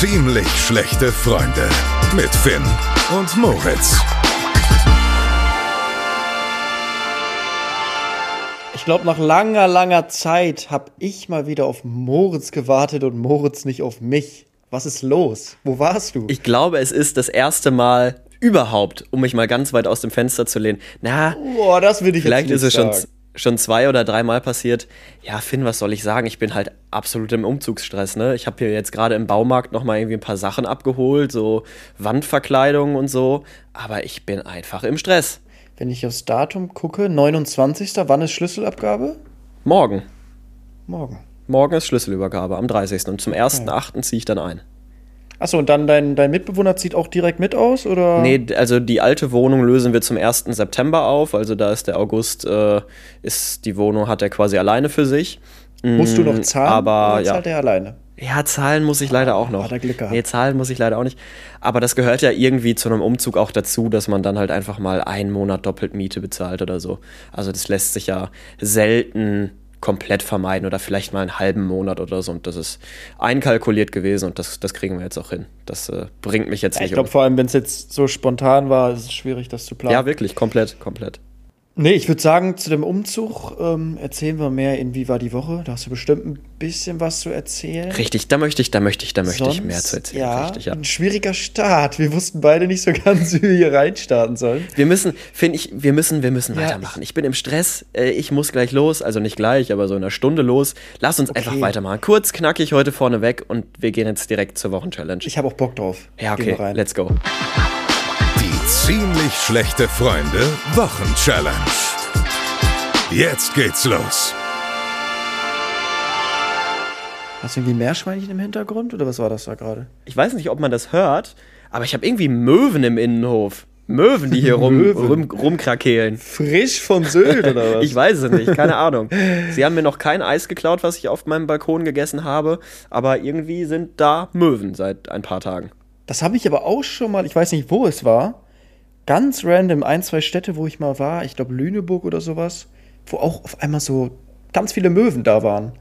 Ziemlich schlechte Freunde mit Finn und Moritz. Ich glaube, nach langer, langer Zeit habe ich mal wieder auf Moritz gewartet und Moritz nicht auf mich. Was ist los? Wo warst du? Ich glaube, es ist das erste Mal überhaupt, um mich mal ganz weit aus dem Fenster zu lehnen. Na, Boah, das will ich vielleicht jetzt ist nicht es schon, sagen. schon zwei oder dreimal passiert. Ja, Finn, was soll ich sagen? Ich bin halt absolut im Umzugsstress. Ne? Ich habe hier jetzt gerade im Baumarkt noch mal irgendwie ein paar Sachen abgeholt, so Wandverkleidung und so. Aber ich bin einfach im Stress. Wenn ich aufs Datum gucke, 29. Wann ist Schlüsselabgabe? Morgen. Morgen. Morgen ist Schlüsselübergabe am 30. Und zum 1.8. ziehe ich dann ein. Achso, und dann dein, dein Mitbewohner zieht auch direkt mit aus, oder? Nee, also die alte Wohnung lösen wir zum 1. September auf. Also da ist der August, äh, ist die Wohnung hat er quasi alleine für sich. Musst du noch Mm, zahlen? Aber ja. zahlt er alleine? Ja, zahlen muss ich leider auch noch. hat er Glück gehabt. Nee, zahlen muss ich leider auch nicht. Aber das gehört ja irgendwie zu einem Umzug auch dazu, dass man dann halt einfach mal einen Monat doppelt Miete bezahlt oder so. Also das lässt sich ja selten komplett vermeiden oder vielleicht mal einen halben Monat oder so. Und das ist einkalkuliert gewesen und das, das kriegen wir jetzt auch hin. Das äh, bringt mich jetzt Ja, ich nicht glaube, um. vor allem, wenn es jetzt so spontan war, ist es schwierig, das zu planen. Ja, wirklich, komplett, komplett. Nee, ich würde sagen, zu dem Umzug ähm, erzählen wir mehr in Wie war die Woche. Da hast du bestimmt ein bisschen was zu erzählen. Richtig, da möchte ich, da möchte ich, da möchte ich Sonst, mehr zu erzählen. Ja, Richtig, ja. ein schwieriger Start. Wir wussten beide nicht so ganz, wie wir hier reinstarten sollen. Wir müssen, finde ich, wir müssen, wir müssen Ja, weitermachen. Ich bin im Stress, äh, ich muss gleich los, also nicht gleich, aber so in einer Stunde los. Lass uns einfach weitermachen. Kurz, knackig heute vorne weg und wir gehen jetzt direkt zur Wochenchallenge. Ich habe auch Bock drauf. Ja, okay, let's go. Ziemlich schlechte Freunde Wochenchallenge. Jetzt geht's los. Hast du irgendwie Meerschweinchen im Hintergrund oder was war das da gerade? Ich weiß nicht, ob man das hört, aber ich habe irgendwie Möwen im Innenhof. Möwen, die hier rum, rum, rumkrakehlen. Frisch von Sylt oder was? Ich weiß es nicht, keine Ahnung. Sie haben mir noch kein Eis geklaut, was ich auf meinem Balkon gegessen habe, aber irgendwie sind da Möwen seit ein paar Tagen. Das habe ich aber auch schon mal, ich weiß nicht, wo es war. Ganz random, ein, zwei Städte, wo ich mal war, ich glaube Lüneburg oder sowas, wo auch auf einmal so ganz viele Möwen da waren.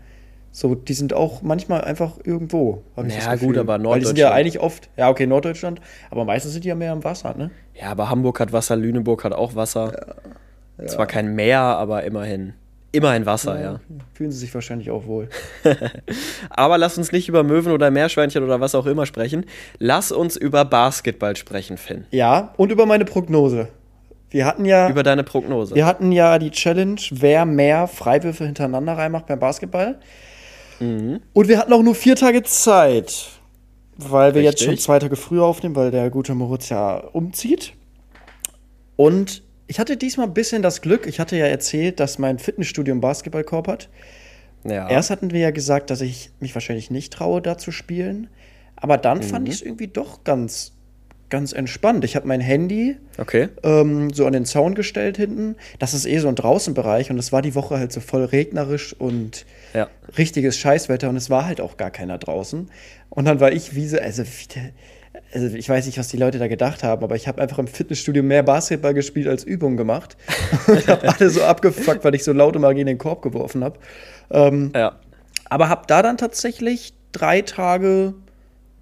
So, die sind auch manchmal einfach irgendwo. Ja, Gefühl. gut, aber Weil die sind ja Norddeutschland. eigentlich oft, ja, okay, Norddeutschland, aber meistens sind die ja mehr im Wasser, ne? Ja, aber Hamburg hat Wasser, Lüneburg hat auch Wasser. Zwar kein Meer, aber immerhin. Immerhin Wasser, ja. Fühlen sie sich wahrscheinlich auch wohl. Aber lass uns nicht über Möwen oder Meerschweinchen oder was auch immer sprechen. Lass uns über Basketball sprechen, Finn. Ja, und über meine Prognose. Wir hatten ja, Über deine Prognose. wir hatten ja die Challenge, wer mehr Freiwürfe hintereinander reinmacht beim Basketball. Mhm. Und wir hatten auch nur vier Tage Zeit, weil wir jetzt Richtig. schon zwei Tage früher aufnehmen, weil der gute Moritz ja umzieht. Und ich hatte diesmal ein bisschen das Glück, ich hatte ja erzählt, dass mein Fitnessstudio einen Basketballkorb hat. ja. Erst hatten wir ja gesagt, dass ich mich wahrscheinlich nicht traue, da zu spielen. Aber dann Mhm. fand ich es irgendwie doch ganz, ganz entspannt. Ich habe mein Handy Okay. ähm, so an den Zaun gestellt hinten. Das ist eh so ein Draußenbereich und es war die Woche halt so voll regnerisch und Ja. richtiges Scheißwetter und es war halt auch gar keiner draußen. Und dann war ich wie so, also, wie der, also ich weiß nicht, was die Leute da gedacht haben, aber ich habe einfach im Fitnessstudio mehr Basketball gespielt als Übungen gemacht und habe alle so abgefuckt, weil ich so laut immer gegen den Korb geworfen habe. Ähm, Ja. aber habe da dann tatsächlich drei Tage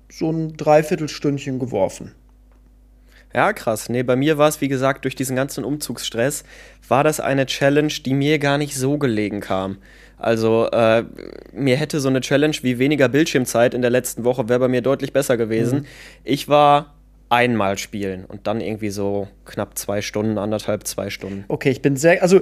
so ein Dreiviertelstündchen geworfen. Ja, krass. Nee, bei mir war es, wie gesagt, durch diesen ganzen Umzugsstress, war das eine Challenge, die mir gar nicht so gelegen kam. Also, äh, mir hätte so eine Challenge wie weniger Bildschirmzeit in der letzten Woche wäre bei mir deutlich besser gewesen. Ich war einmal spielen und dann irgendwie so knapp zwei Stunden, anderthalb, zwei Stunden. Okay, ich bin sehr, also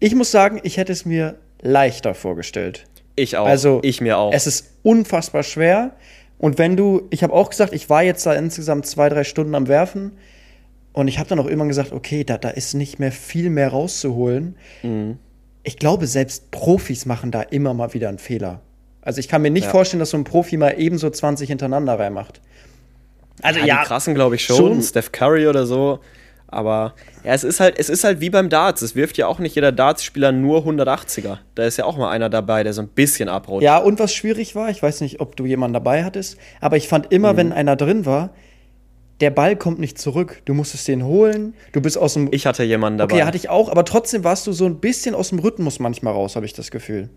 ich muss sagen, ich hätte es mir leichter vorgestellt. Ich auch. Also ich mir auch. Es ist unfassbar schwer. Und wenn du, ich habe auch gesagt, ich war jetzt da insgesamt zwei, drei Stunden am Werfen. Und ich habe dann auch irgendwann gesagt, okay, da, da ist nicht mehr viel mehr rauszuholen. Mhm. Ich glaube, selbst Profis machen da immer mal wieder einen Fehler. Also ich kann mir nicht Ja. vorstellen, dass so ein Profi mal ebenso 20 hintereinander reinmacht. Also ja, die krassen glaube ich schon, schon. Steph Curry oder so. Aber ja, es ist halt, es ist halt wie beim Darts. Es wirft ja auch nicht jeder Darts-Spieler nur 180er. Da ist ja auch mal einer dabei, der so ein bisschen abrutscht. Ja, und was schwierig war, ich weiß nicht, ob du jemanden dabei hattest, aber ich fand immer, Mhm. wenn einer drin war, der Ball kommt nicht zurück. Du musstest den holen, du bist aus dem. Ich hatte jemanden dabei. okay, hatte ich auch, aber trotzdem warst du so ein bisschen aus dem Rhythmus manchmal raus, habe ich das Gefühl.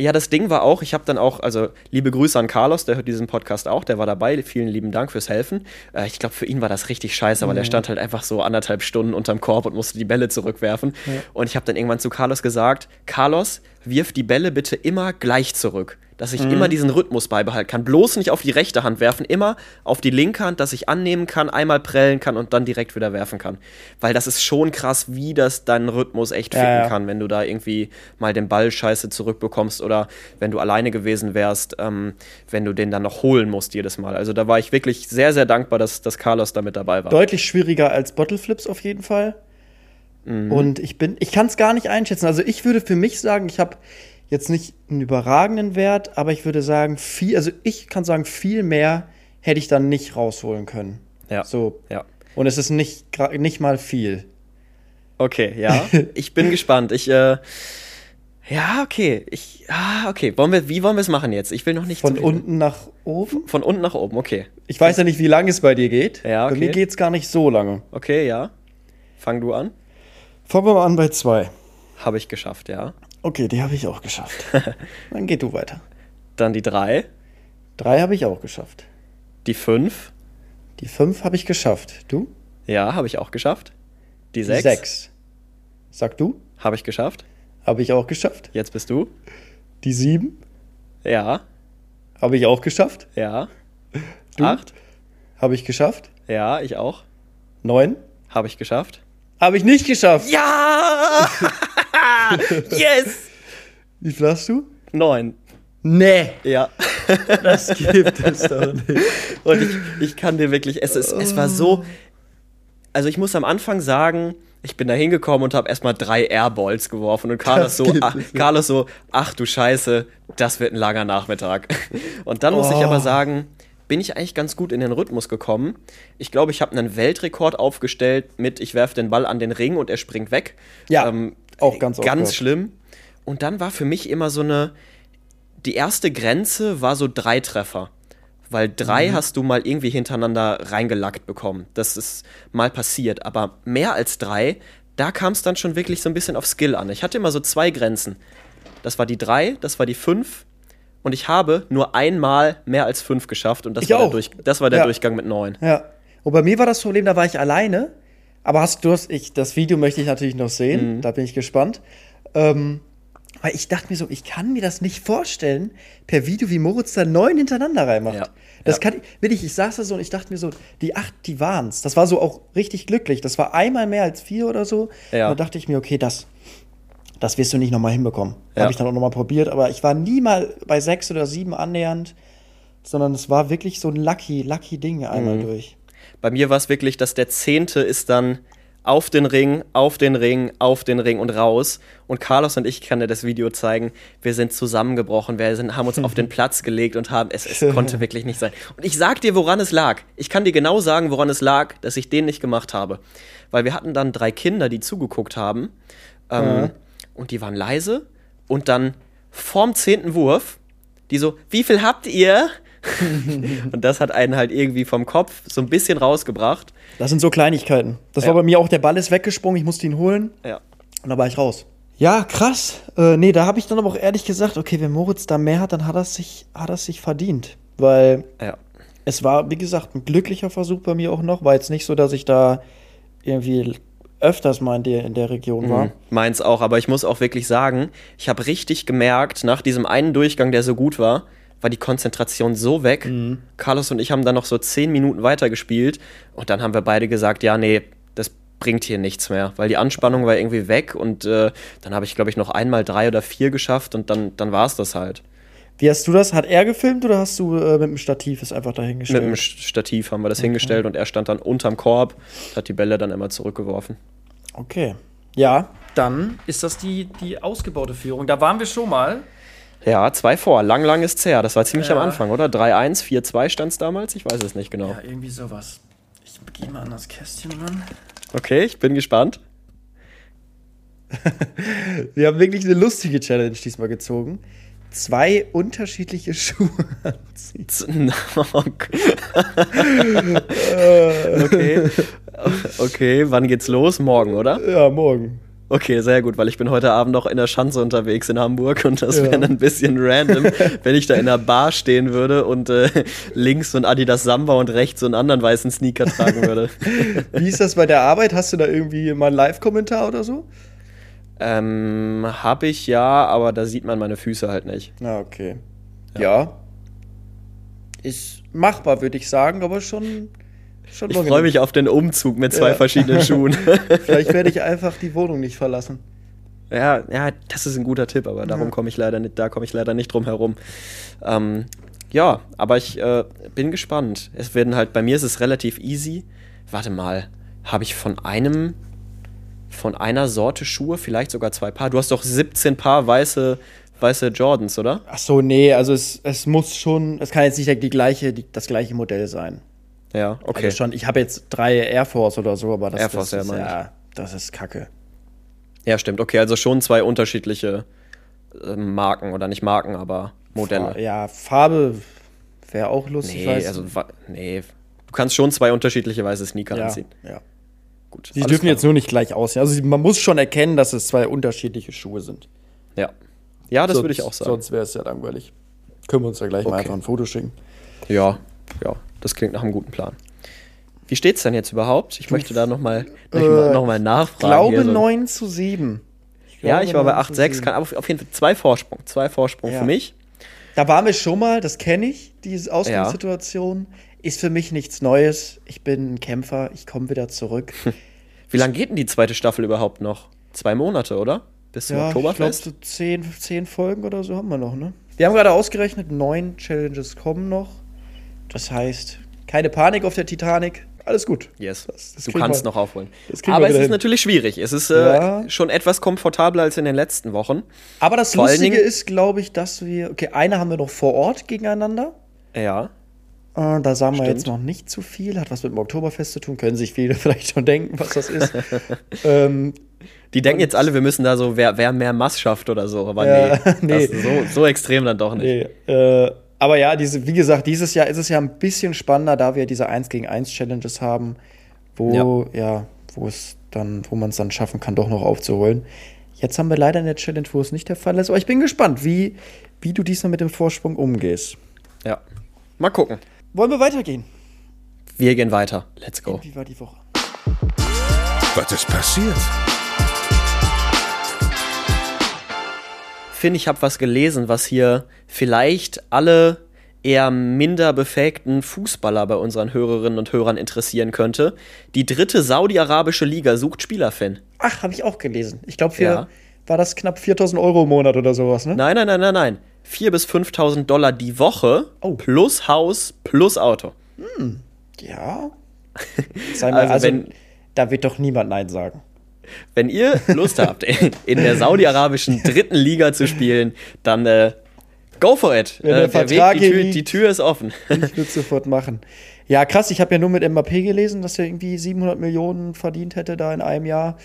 Ja, das Ding war auch, ich habe dann auch, also liebe Grüße an Carlos, der hört diesen Podcast auch, der war dabei. Vielen lieben Dank fürs Helfen. Äh, ich glaube, für ihn war das richtig scheiße, weil er stand halt einfach so anderthalb Stunden unterm Korb und musste die Bälle zurückwerfen. Und ich habe dann irgendwann zu Carlos gesagt: Carlos, wirf die Bälle bitte immer gleich zurück. Dass ich immer diesen Rhythmus beibehalten kann. Bloß nicht auf die rechte Hand werfen, immer auf die linke Hand, dass ich annehmen kann, einmal prellen kann und dann direkt wieder werfen kann. Weil das ist schon krass, wie das deinen Rhythmus echt ficken Ja, ja. kann, wenn du da irgendwie mal den Ball scheiße zurückbekommst oder wenn du alleine gewesen wärst, ähm, wenn du den dann noch holen musst jedes Mal. Also da war ich wirklich sehr, sehr dankbar, dass, dass Carlos da mit dabei war. Deutlich schwieriger als Bottleflips auf jeden Fall. Mhm. Und ich bin, ich kann es gar nicht einschätzen. Also ich würde für mich sagen, ich habe jetzt nicht einen überragenden Wert, aber ich würde sagen, viel, also ich kann sagen, viel mehr hätte ich dann nicht rausholen können. Ja. So. Ja. Und es ist nicht, gra- nicht mal viel. Okay, ja. Ich bin gespannt. Ich, äh, ja, okay. Ich, ah, okay. Wollen wir, wie wollen wir es machen jetzt? Ich will noch nicht Von zu viel- unten nach oben. Von unten nach oben, okay. Ich weiß ja nicht, wie lange es bei dir geht. Ja, Bei okay. mir geht es gar nicht so lange. Okay, ja. Fang du an. Fangen wir mal an bei zwei. Habe ich geschafft, ja. Okay, die habe ich auch geschafft. Dann geh du weiter. Dann die drei, Drei habe ich auch geschafft. die fünf, Die fünf habe ich geschafft. Du? ja, habe ich auch geschafft. Die Die sechs, sechs. Sag du? habe ich geschafft. Habe ich auch geschafft. Jetzt bist du. Die sieben Ja, habe ich auch geschafft. ja. Du? Acht, Habe ich geschafft. ja, ich auch. Neun Habe ich geschafft. habe ich nicht geschafft. Ja! yes! Wie viel hast du? Neun. Nee, Ja. das gibt es doch nicht. Und ich, ich kann dir wirklich, es, ist, es war so. Also ich muss am Anfang sagen, ich bin da hingekommen und habe erstmal drei Airballs geworfen und Carlos so, ach, es nicht. Carlos so, ach du Scheiße, das wird ein langer Nachmittag. Und dann muss ich Oh. aber sagen, bin ich eigentlich ganz gut in den Rhythmus gekommen. Ich glaube, ich habe einen Weltrekord aufgestellt mit, ich werfe den Ball an den Ring und er springt weg. Ja, auch ganz Ganz schlimm. Und dann war für mich immer so eine, die erste Grenze war so drei Treffer. Weil drei hast du mal irgendwie hintereinander reingelackt bekommen. Das ist mal passiert. Aber mehr als drei, da kam es dann schon wirklich so ein bisschen auf Skill an. Ich hatte immer so zwei Grenzen. Das war die drei, das war die fünf. Und ich habe nur einmal mehr als fünf geschafft. Und das Ich war, auch. der, Durch, das war der Ja. Durchgang mit neun. Ja. Und bei mir war das Problem, da war ich alleine. Aber hast du hast, ich, das Video möchte ich natürlich noch sehen. Mhm. Da bin ich gespannt. Ähm, weil ich dachte mir so, ich kann mir das nicht vorstellen, per Video, wie Moritz da neun hintereinander reinmacht. Ja. Das Ja. kann ich, wirklich, ich saß da so und ich dachte mir so, die acht, die waren's. Das war so auch richtig glücklich. Das war einmal mehr als vier oder so. Ja. Und da dachte ich mir, okay, das, das wirst du nicht nochmal hinbekommen. Ja. Habe ich dann auch nochmal probiert, aber ich war nie mal bei sechs oder sieben annähernd, sondern es war wirklich so ein lucky, lucky Ding einmal Mhm. durch. Bei mir war es wirklich, dass der Zehnte ist dann auf den Ring, auf den Ring, auf den Ring und raus. Und Carlos und ich, kann dir das Video zeigen, wir sind zusammengebrochen, wir sind, haben uns auf den Platz gelegt und haben, es, es konnte wirklich nicht sein. Und ich sag dir, woran es lag. Ich kann dir genau sagen, woran es lag, dass ich den nicht gemacht habe. Weil wir hatten dann drei Kinder, die zugeguckt haben. Ähm, Und die waren leise. Und dann vorm zehnten Wurf, die so, wie viel habt ihr? und das hat einen halt irgendwie vom Kopf so ein bisschen rausgebracht. Das sind so Kleinigkeiten. Das Ja. war bei mir auch, der Ball ist weggesprungen, ich musste ihn holen Ja. und da war ich raus. Ja, krass. Äh, nee, da habe ich dann aber auch ehrlich gesagt, okay, wenn Moritz da mehr hat, dann hat er sich, hat er sich verdient. Weil Ja. es war, wie gesagt, ein glücklicher Versuch bei mir auch noch. War jetzt nicht so, dass ich da irgendwie öfters mal in der, in der Region war. Mhm. Meins auch, aber ich muss auch wirklich sagen, ich habe richtig gemerkt, nach diesem einen Durchgang, der so gut war, war die Konzentration so weg. Mhm. Carlos und ich haben dann noch so zehn Minuten weitergespielt und dann haben wir beide gesagt, ja, nee, das bringt hier nichts mehr, weil die Anspannung war irgendwie weg und äh, dann habe ich, glaube ich, noch einmal drei oder vier geschafft und dann, dann war es das halt. Wie hast du das? Hat er gefilmt oder hast du äh, mit dem Stativ es einfach Mit dahingestellt? dem Stativ haben wir das hingestellt und er stand dann unterm Korb, hat die Bälle dann immer zurückgeworfen. Okay. Ja, dann ist das die, die ausgebaute Führung. Da waren wir schon mal. Ja, zwei vor. Lang, lang ist her. Das war ziemlich Ja. am Anfang, oder? 3-1, 4-2 stand es damals. Ich weiß es nicht genau. Ja, irgendwie sowas. Ich gehe mal an das Kästchen ran. Okay, ich bin gespannt. Wir haben wirklich eine lustige Challenge diesmal gezogen. Zwei unterschiedliche Schuhe anziehen. Okay. okay, wann geht's los? Morgen, oder? Ja, morgen. Okay, sehr gut, weil ich bin heute Abend noch in der Schanze unterwegs in Hamburg und das Ja. wäre ein bisschen random, wenn ich da in der Bar stehen würde und äh, links so ein Adidas Samba und rechts so einen anderen weißen Sneaker tragen würde. Wie ist das bei der Arbeit? Hast du da irgendwie mal einen Live-Kommentar oder so? Ähm, hab ich ja, aber da sieht man meine Füße halt nicht. Na, okay. Ja. Ist machbar, würde ich sagen, aber schon. schon Ich freue mich auf den Umzug mit zwei Ja. verschiedenen Schuhen. Vielleicht werde ich einfach die Wohnung nicht verlassen. Ja, ja, das ist ein guter Tipp, aber darum Ja. komme ich leider nicht, da komme ich leider nicht drum herum. Ähm, ja, aber ich äh, bin gespannt. Es werden halt, bei mir ist es relativ easy. Warte mal, habe ich von einem, von einer Sorte Schuhe vielleicht sogar zwei Paar? Du hast doch 17 Paar weiße, weiße Jordans, oder? Ach so, nee, also es, es muss schon, es kann jetzt nicht die gleiche, die, das gleiche Modell sein. Ja, okay. Also schon, ich habe jetzt drei Air Force oder so, aber das, Air Force, das ja, ist ich. ja, das ist Kacke. Ja, stimmt. Okay, also schon zwei unterschiedliche äh, Marken oder nicht Marken, aber Modelle. Fa- Ja, Farbe wäre auch lustig. Nee, weiß- also nee. Du kannst schon zwei unterschiedliche weiße Sneaker ja, anziehen. ja. Gut. Sie dürfen klar. jetzt nur nicht gleich aussehen. Also man muss schon erkennen, dass es zwei unterschiedliche Schuhe sind. Ja. Ja, das Sonst- würde ich auch sagen. Sonst wäre es ja langweilig. Können wir uns ja gleich mal Okay. einfach ein Foto schicken. Ja, ja, das klingt nach einem guten Plan. Wie steht's denn jetzt überhaupt? Ich möchte da nochmal noch mal, Äh, noch mal nachfragen. glaube hier so. 9 zu 7. Ja, ich war bei 9 zu 8-6, 7. kann auf, auf jeden Fall zwei Vorsprung. Zwei Vorsprung Ja. für mich. Da waren wir schon mal, das kenne ich, diese Ausgangssituation. Ist für mich nichts Neues. Ich bin ein Kämpfer, ich komme wieder zurück. Wie lange geht denn die zweite Staffel überhaupt noch? Zwei Monate, oder? Bis zum ja, ich glaube, Oktoberfest? so zehn, zehn Folgen oder so haben wir noch, ne? Wir haben gerade ausgerechnet, neun Challenges kommen noch. Das heißt, keine Panik auf der Titanic. Alles gut. Yes. Das- das du kannst wir- noch aufholen. Aber es ist hin. natürlich schwierig. Es ist äh, Ja. schon etwas komfortabler als in den letzten Wochen. Aber das Vor Lustige ist, glaube ich, dass wir. Okay, eine haben wir noch vor Ort gegeneinander. Ja. Äh, da sagen wir Stimmt. jetzt noch nicht zu viel. Hat was mit dem Oktoberfest zu tun. Können sich viele vielleicht schon denken, was das ist. ähm, Die denken jetzt alle, wir müssen da so, wer, wer mehr Mass schafft oder so. Aber Ja, nee, nee. So, so extrem dann doch nicht. nee, äh, aber ja, diese, wie gesagt, dieses Jahr ist es ja ein bisschen spannender, da wir diese 1 gegen 1 Challenges haben, wo, ja, wo es dann, wo man es dann schaffen kann, doch noch aufzuholen. Jetzt haben wir leider eine Challenge, wo es nicht der Fall ist, aber ich bin gespannt, wie, wie du diesmal mit dem Vorsprung umgehst. Ja. Mal gucken. Wollen wir weitergehen? Wir gehen weiter. Let's go. Wie war die Woche? Was ist passiert? Finn, ich habe was gelesen, was hier vielleicht alle eher minder befähigten Fußballer bei unseren Hörerinnen und Hörern interessieren könnte. Die dritte saudi-arabische Liga sucht Spieler, Finn. Ach, habe ich auch gelesen. Ich glaube, Ja. war das knapp 4000 Euro im Monat oder sowas, ne? Nein, nein, nein, nein, nein. 4.000 bis 5.000 Dollar die Woche Oh. plus Haus plus Auto. Ja. Sei mal, Also also, wenn- da wird doch niemand Nein sagen. Wenn ihr Lust habt, in der saudi-arabischen dritten Liga zu spielen, dann äh, go for it. Wenn Äh, der Weg, die Tür, liegt. die Tür ist offen. Ich würde es sofort machen. Ja, krass, ich habe ja nur mit MAP gelesen, dass er irgendwie 700 Millionen verdient hätte da in einem Jahr.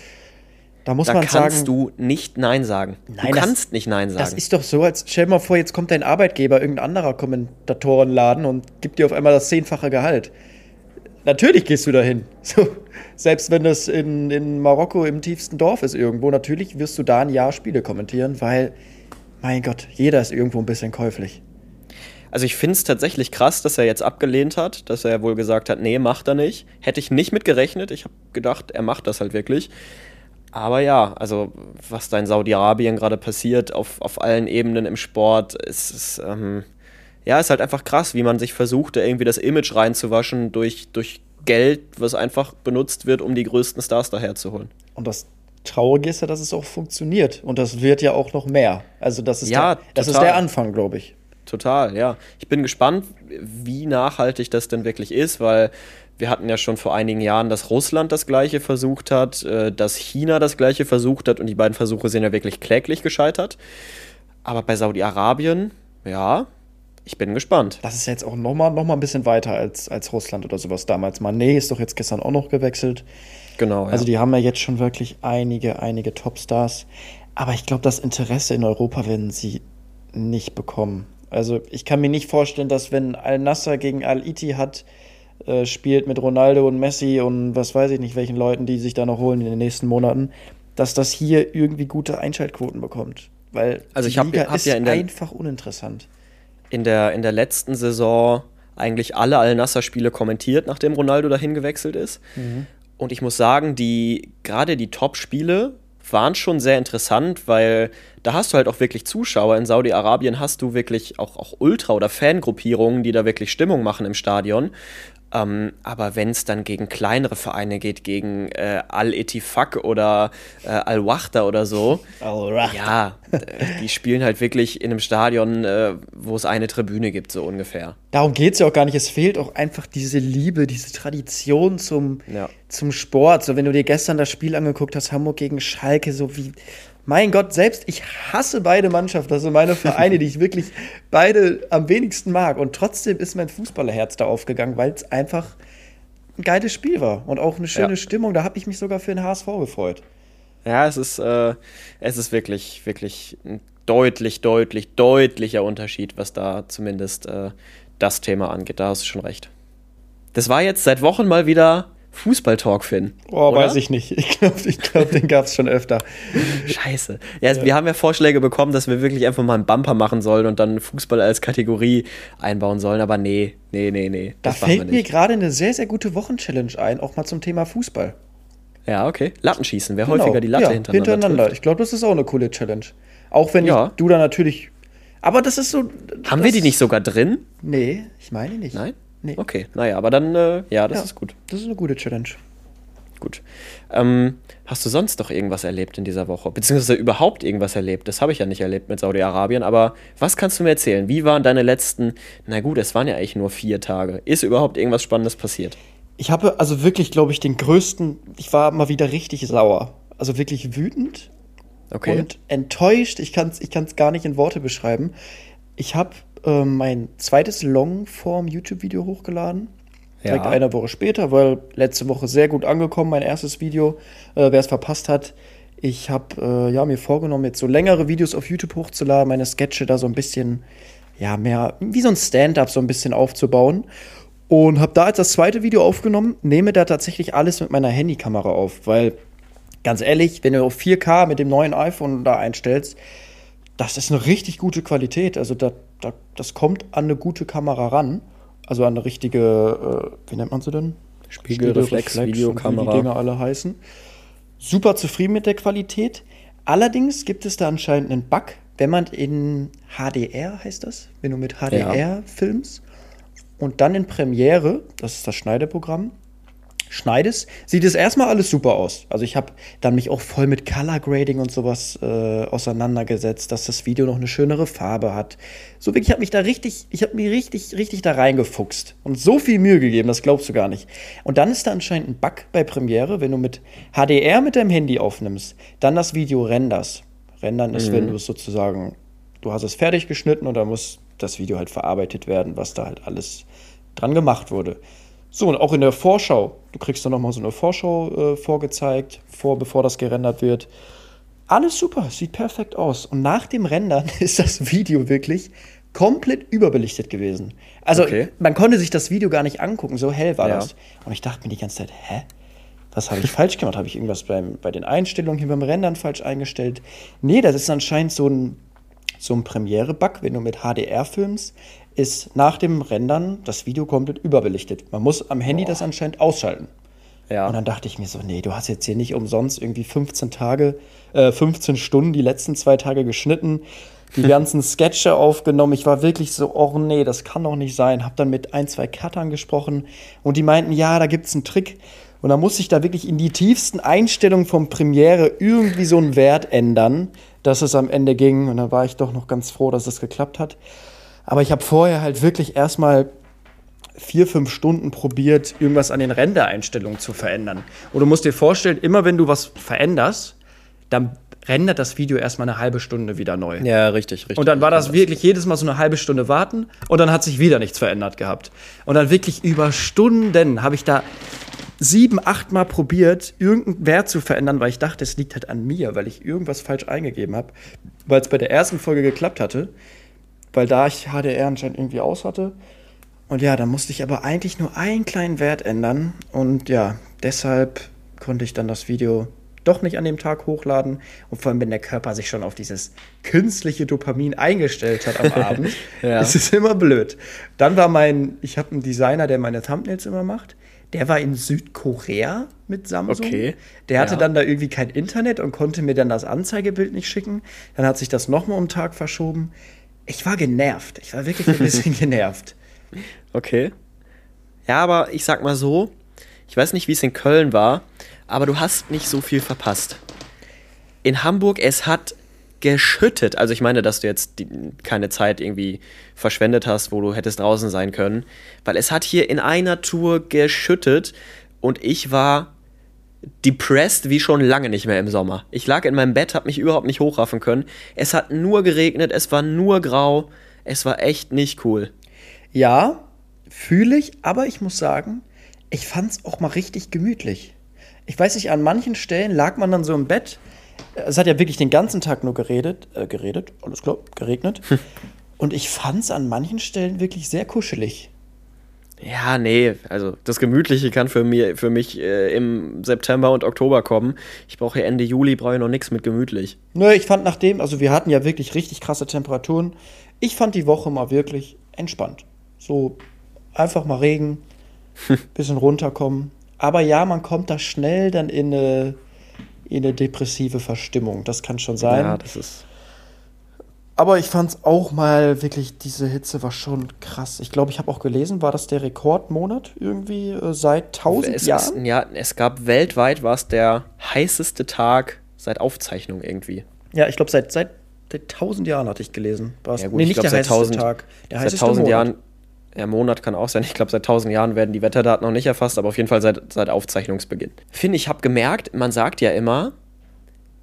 Da muss Da man kannst sagen, du nicht Nein sagen. Nein, du das- kannst nicht Nein sagen. das ist doch so, als stell dir mal vor, jetzt kommt dein Arbeitgeber, irgendein anderer Kommentatorenladen und gibt dir auf einmal das zehnfache Gehalt. Natürlich gehst du dahin. So, selbst wenn das in, in Marokko im tiefsten Dorf ist irgendwo, natürlich wirst du da ein Jahr Spiele kommentieren, weil, mein Gott, jeder ist irgendwo ein bisschen käuflich. Also ich finde es tatsächlich krass, dass er jetzt abgelehnt hat, dass er wohl gesagt hat, nee, macht er nicht. Hätte ich nicht mit gerechnet. Ich habe gedacht, er macht das halt wirklich. Aber ja, also was da in Saudi-Arabien gerade passiert, auf, auf allen Ebenen im Sport, ist, ist ähm, ja, ist halt einfach krass, wie man sich versucht, da irgendwie das Image reinzuwaschen durch, durch Geld, was einfach benutzt wird, um die größten Stars daherzuholen. Und das Traurige ist ja, dass es auch funktioniert. Und das wird ja auch noch mehr. Also das ist, Ja, der, das ist der Anfang, glaube ich. Total, ja. Ich bin gespannt, wie nachhaltig das denn wirklich ist, weil wir hatten ja schon vor einigen Jahren, dass Russland das Gleiche versucht hat, äh, dass China das Gleiche versucht hat und die beiden Versuche sind ja wirklich kläglich gescheitert. Aber bei Saudi-Arabien, ja, ich bin gespannt. Das ist jetzt auch noch mal, noch mal ein bisschen weiter als, als Russland oder sowas damals. Mané ist doch jetzt gestern auch noch gewechselt. Genau. Also ja. die haben ja jetzt schon wirklich einige, einige Topstars. Aber ich glaube, das Interesse in Europa werden sie nicht bekommen. Also ich kann mir nicht vorstellen, dass wenn Al-Nasser gegen Al-Ittihad äh, spielt mit Ronaldo und Messi und was weiß ich nicht, welchen Leuten, die sich da noch holen in den nächsten Monaten, dass das hier irgendwie gute Einschaltquoten bekommt. Weil Also ich die hab- Liga hab ist ja in der- einfach uninteressant. in der, in der letzten Saison eigentlich alle Al-Nassr-Spiele kommentiert, nachdem Ronaldo dahin gewechselt ist. Und ich muss sagen, die, gerade die Top-Spiele waren schon sehr interessant, weil da hast du halt auch wirklich Zuschauer. In Saudi-Arabien hast du wirklich auch, auch Ultra- oder Fangruppierungen, die da wirklich Stimmung machen im Stadion. Ähm, aber wenn es dann gegen kleinere Vereine geht, gegen äh, Al-Etifak oder äh, Al-Wahda oder so, ja, äh, die spielen halt wirklich in einem Stadion, äh, wo es eine Tribüne gibt, so ungefähr. Darum geht es ja auch gar nicht. Es fehlt auch einfach diese Liebe, diese Tradition zum, Ja. zum Sport. So, wenn du dir gestern das Spiel angeguckt hast, Hamburg gegen Schalke, so wie. Mein Gott, selbst ich hasse beide Mannschaften. Das sind meine Vereine, die ich wirklich beide am wenigsten mag. Und trotzdem ist mein Fußballerherz da aufgegangen, weil es einfach ein geiles Spiel war und auch eine schöne Ja. Stimmung. Da habe ich mich sogar für den HSV gefreut. Ja, es ist, äh, es ist wirklich, wirklich ein deutlich, deutlich, deutlicher Unterschied, was da zumindest äh, das Thema angeht. Da hast du schon recht. Das war jetzt seit Wochen mal wieder Fußball-Talk, Finn. Oh, oder? weiß ich nicht. Ich glaube, ich glaub, den gab es schon öfter. Scheiße. Ja, also wir haben ja Vorschläge bekommen, dass wir wirklich einfach mal einen Bumper machen sollen und dann Fußball als Kategorie einbauen sollen, aber nee, nee, nee, nee. Da fällt mir gerade eine sehr, sehr gute Wochenchallenge ein, auch mal zum Thema Fußball. Ja, okay. Lattenschießen, wer Genau. häufiger die Latte ja, hintereinander, hintereinander. trifft. Ich glaube, das ist auch eine coole Challenge. Auch wenn Ja. ich, du da natürlich. Aber das ist so. Haben wir die nicht sogar drin? Nee, ich meine nicht. Nein? Nee. Okay, naja, aber dann, äh, ja, das Ja, ist gut. Das ist eine gute Challenge. Gut. Ähm, hast du sonst noch irgendwas erlebt in dieser Woche? Beziehungsweise überhaupt irgendwas erlebt? Das habe ich ja nicht erlebt mit Saudi-Arabien, aber was kannst du mir erzählen? Wie waren deine letzten, na gut, es waren ja eigentlich nur vier Tage. Ist überhaupt irgendwas Spannendes passiert? Ich habe also wirklich, glaube ich, den größten. Ich war mal wieder richtig sauer. Also wirklich wütend Okay. und enttäuscht. Ich kann es ich kann's gar nicht in Worte beschreiben. Ich habe ähm, mein zweites Longform YouTube-Video hochgeladen. Direkt Ja. eine Woche später, weil letzte Woche sehr gut angekommen, mein erstes Video. Äh, Wer es verpasst hat, ich habe äh, ja, mir vorgenommen, jetzt so längere Videos auf YouTube hochzuladen, meine Sketche da so ein bisschen, ja, mehr wie so ein Stand-up so ein bisschen aufzubauen. Und habe da jetzt das zweite Video aufgenommen, nehme da tatsächlich alles mit meiner Handykamera auf, weil ganz ehrlich, wenn du auf 4K mit dem neuen iPhone da einstellst, das ist eine richtig gute Qualität. Also da, da, das kommt an eine gute Kamera ran. Also an eine richtige, äh, wie nennt man sie denn? Spiegelreflex, und Videokamera. Wie die Dinge alle heißen. Super zufrieden mit der Qualität. Allerdings gibt es da anscheinend einen Bug, wenn man in HDR heißt das, wenn du mit HDR filmst und dann in Premiere, das ist das Schneideprogramm, schneidest, sieht es erstmal alles super aus. Also ich habe dann mich auch voll mit Color Grading und sowas äh, auseinandergesetzt, dass das Video noch eine schönere Farbe hat. So wirklich, ich habe mich da richtig, ich habe mich richtig, richtig da reingefuchst und so viel Mühe gegeben, das glaubst du gar nicht. Und dann ist da anscheinend ein Bug bei Premiere, wenn du mit HDR mit deinem Handy aufnimmst, dann das Video renderst. Rendern ist, wenn du es sozusagen, du hast es fertig geschnitten und dann muss das Video halt verarbeitet werden, was da halt alles dran gemacht wurde. So, und auch in der Vorschau, du kriegst dann nochmal so eine Vorschau äh, vorgezeigt, vor, bevor das gerendert wird. Alles super, sieht perfekt aus. Und nach dem Rendern ist das Video wirklich komplett überbelichtet gewesen. Also Okay. man konnte sich das Video gar nicht angucken, so hell war Ja. das. Und ich dachte mir die ganze Zeit, hä? Was habe ich falsch gemacht? Habe ich irgendwas beim, bei den Einstellungen hier beim Rendern falsch eingestellt? Nee, das ist anscheinend so ein, so ein Premiere-Bug, wenn du mit HDR filmst, ist nach dem Rendern das Video komplett überbelichtet. Man muss am Handy das anscheinend ausschalten. Ja. Und dann dachte ich mir so, nee, du hast jetzt hier nicht umsonst irgendwie 15 Tage, äh, 15 Stunden die letzten zwei Tage geschnitten, die ganzen Sketche aufgenommen. Ich war wirklich so, oh nee, das kann doch nicht sein. Hab dann mit ein, zwei Cuttern gesprochen und die meinten, ja, da gibt's einen Trick. Und dann musste ich da wirklich in die tiefsten Einstellungen vom Premiere irgendwie so einen Wert ändern, dass es am Ende ging. Und da war ich doch noch ganz froh, dass es geklappt hat. Aber ich habe vorher halt wirklich erstmal vier, fünf Stunden probiert, irgendwas an den Rendereinstellungen zu verändern. Und du musst dir vorstellen, immer wenn du was veränderst, dann rendert das Video erstmal eine halbe Stunde wieder neu. ja, richtig, richtig. Und dann war das wirklich jedes Mal so eine halbe Stunde warten und dann hat sich wieder nichts verändert gehabt. Und dann wirklich über Stunden habe ich da sieben, acht Mal probiert, irgendeinen Wert zu verändern, weil ich dachte, es liegt halt an mir, weil ich irgendwas falsch eingegeben habe. Weil es bei der ersten Folge geklappt hatte, weil da ich HDR anscheinend irgendwie aus hatte. Und ja, dann musste ich aber eigentlich nur einen kleinen Wert ändern. Und ja, deshalb konnte ich dann das Video doch nicht an dem Tag hochladen. Und vor allem, wenn der Körper sich schon auf dieses künstliche Dopamin eingestellt hat am Abend, Ja. ist es immer blöd. Dann war mein, ich habe einen Designer, der meine Thumbnails immer macht. Der war in Südkorea mit Samsung. Okay. Der hatte Ja. dann da irgendwie kein Internet und konnte mir dann das Anzeigebild nicht schicken. Dann hat sich das nochmal um den Tag verschoben. Ich war genervt. Ich war wirklich ein bisschen genervt. Okay. Ja, aber ich sag mal so, ich weiß nicht, wie es in Köln war, aber du hast nicht so viel verpasst. In Hamburg, es hat geschüttet. Also ich meine, dass du jetzt die, keine Zeit irgendwie verschwendet hast, wo du hättest draußen sein können. Weil es hat hier in einer Tour geschüttet und ich war depressed wie schon lange nicht mehr im Sommer. Ich lag in meinem Bett, hab mich überhaupt nicht hochraffen können. Es hat nur geregnet, es war nur grau. Es war echt nicht cool. Ja, fühle ich, aber ich muss sagen, ich fand es auch mal richtig gemütlich. Ich weiß nicht, an manchen Stellen lag man dann so im Bett. Es hat ja wirklich den ganzen Tag nur geredet, äh, geredet, alles klar, geregnet. Und ich fand es an manchen Stellen wirklich sehr kuschelig. Ja, nee, also das Gemütliche kann für, mir, für mich äh, im September und Oktober kommen. Ich brauche ja Ende Juli, brauche ich noch nichts mit gemütlich. Nö, ich fand nachdem, also wir hatten ja wirklich richtig krasse Temperaturen. Ich fand die Woche mal wirklich entspannt. So einfach mal Regen, bisschen runterkommen. Aber ja, man kommt da schnell dann in eine, in eine depressive Verstimmung. Das kann schon sein. Ja, das ist. Aber ich fand es auch mal wirklich, diese Hitze war schon krass. Ich glaube, ich habe auch gelesen, war das der Rekordmonat irgendwie äh, seit tausend Es, Jahren? ist, ja, es gab weltweit war es der heißeste Tag seit Aufzeichnung irgendwie. Ja, ich glaube, seit, seit, seit tausend Jahren hatte ich gelesen. War's, Ja, gut, nee, ich nicht glaub, der seit heißeste 1000 Tag. Der seit heißeste 1000 Monat. Jahren, ja, Monat kann auch sein. Ich glaube, seit 1000 Jahren werden die Wetterdaten noch nicht erfasst, aber auf jeden Fall seit, seit Aufzeichnungsbeginn. Finde ich, habe gemerkt, man sagt ja immer,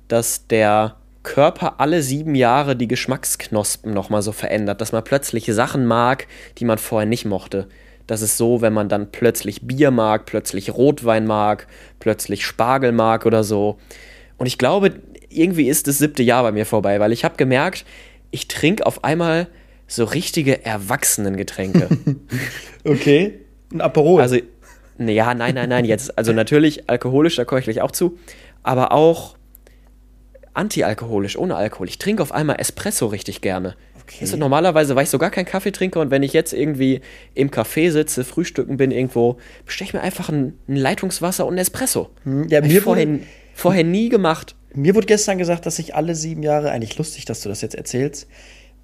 dass der Körper alle sieben Jahre die Geschmacksknospen nochmal so verändert, dass man plötzlich Sachen mag, die man vorher nicht mochte. Das ist so, wenn man dann plötzlich Bier mag, plötzlich Rotwein mag, plötzlich Spargel mag oder so. Und ich glaube, irgendwie ist das siebte Jahr bei mir vorbei, weil ich habe gemerkt, ich trinke auf einmal so richtige Erwachsenengetränke. Okay. Ein Aperol. Also, ja, nein, nein, nein, jetzt. Also natürlich alkoholisch, da komme ich gleich auch zu, aber auch antialkoholisch, ohne Alkohol. Ich trinke auf einmal Espresso richtig gerne. Okay. Du, normalerweise war ich so gar kein Kaffeetrinker und wenn ich jetzt irgendwie im Café sitze, frühstücken bin irgendwo, bestelle ich mir einfach ein, ein Leitungswasser und ein Espresso. Hm, ja, mir vorher, wurde- vorher nie gemacht. Mir wurde gestern gesagt, dass ich alle sieben Jahre, eigentlich lustig, dass du das jetzt erzählst,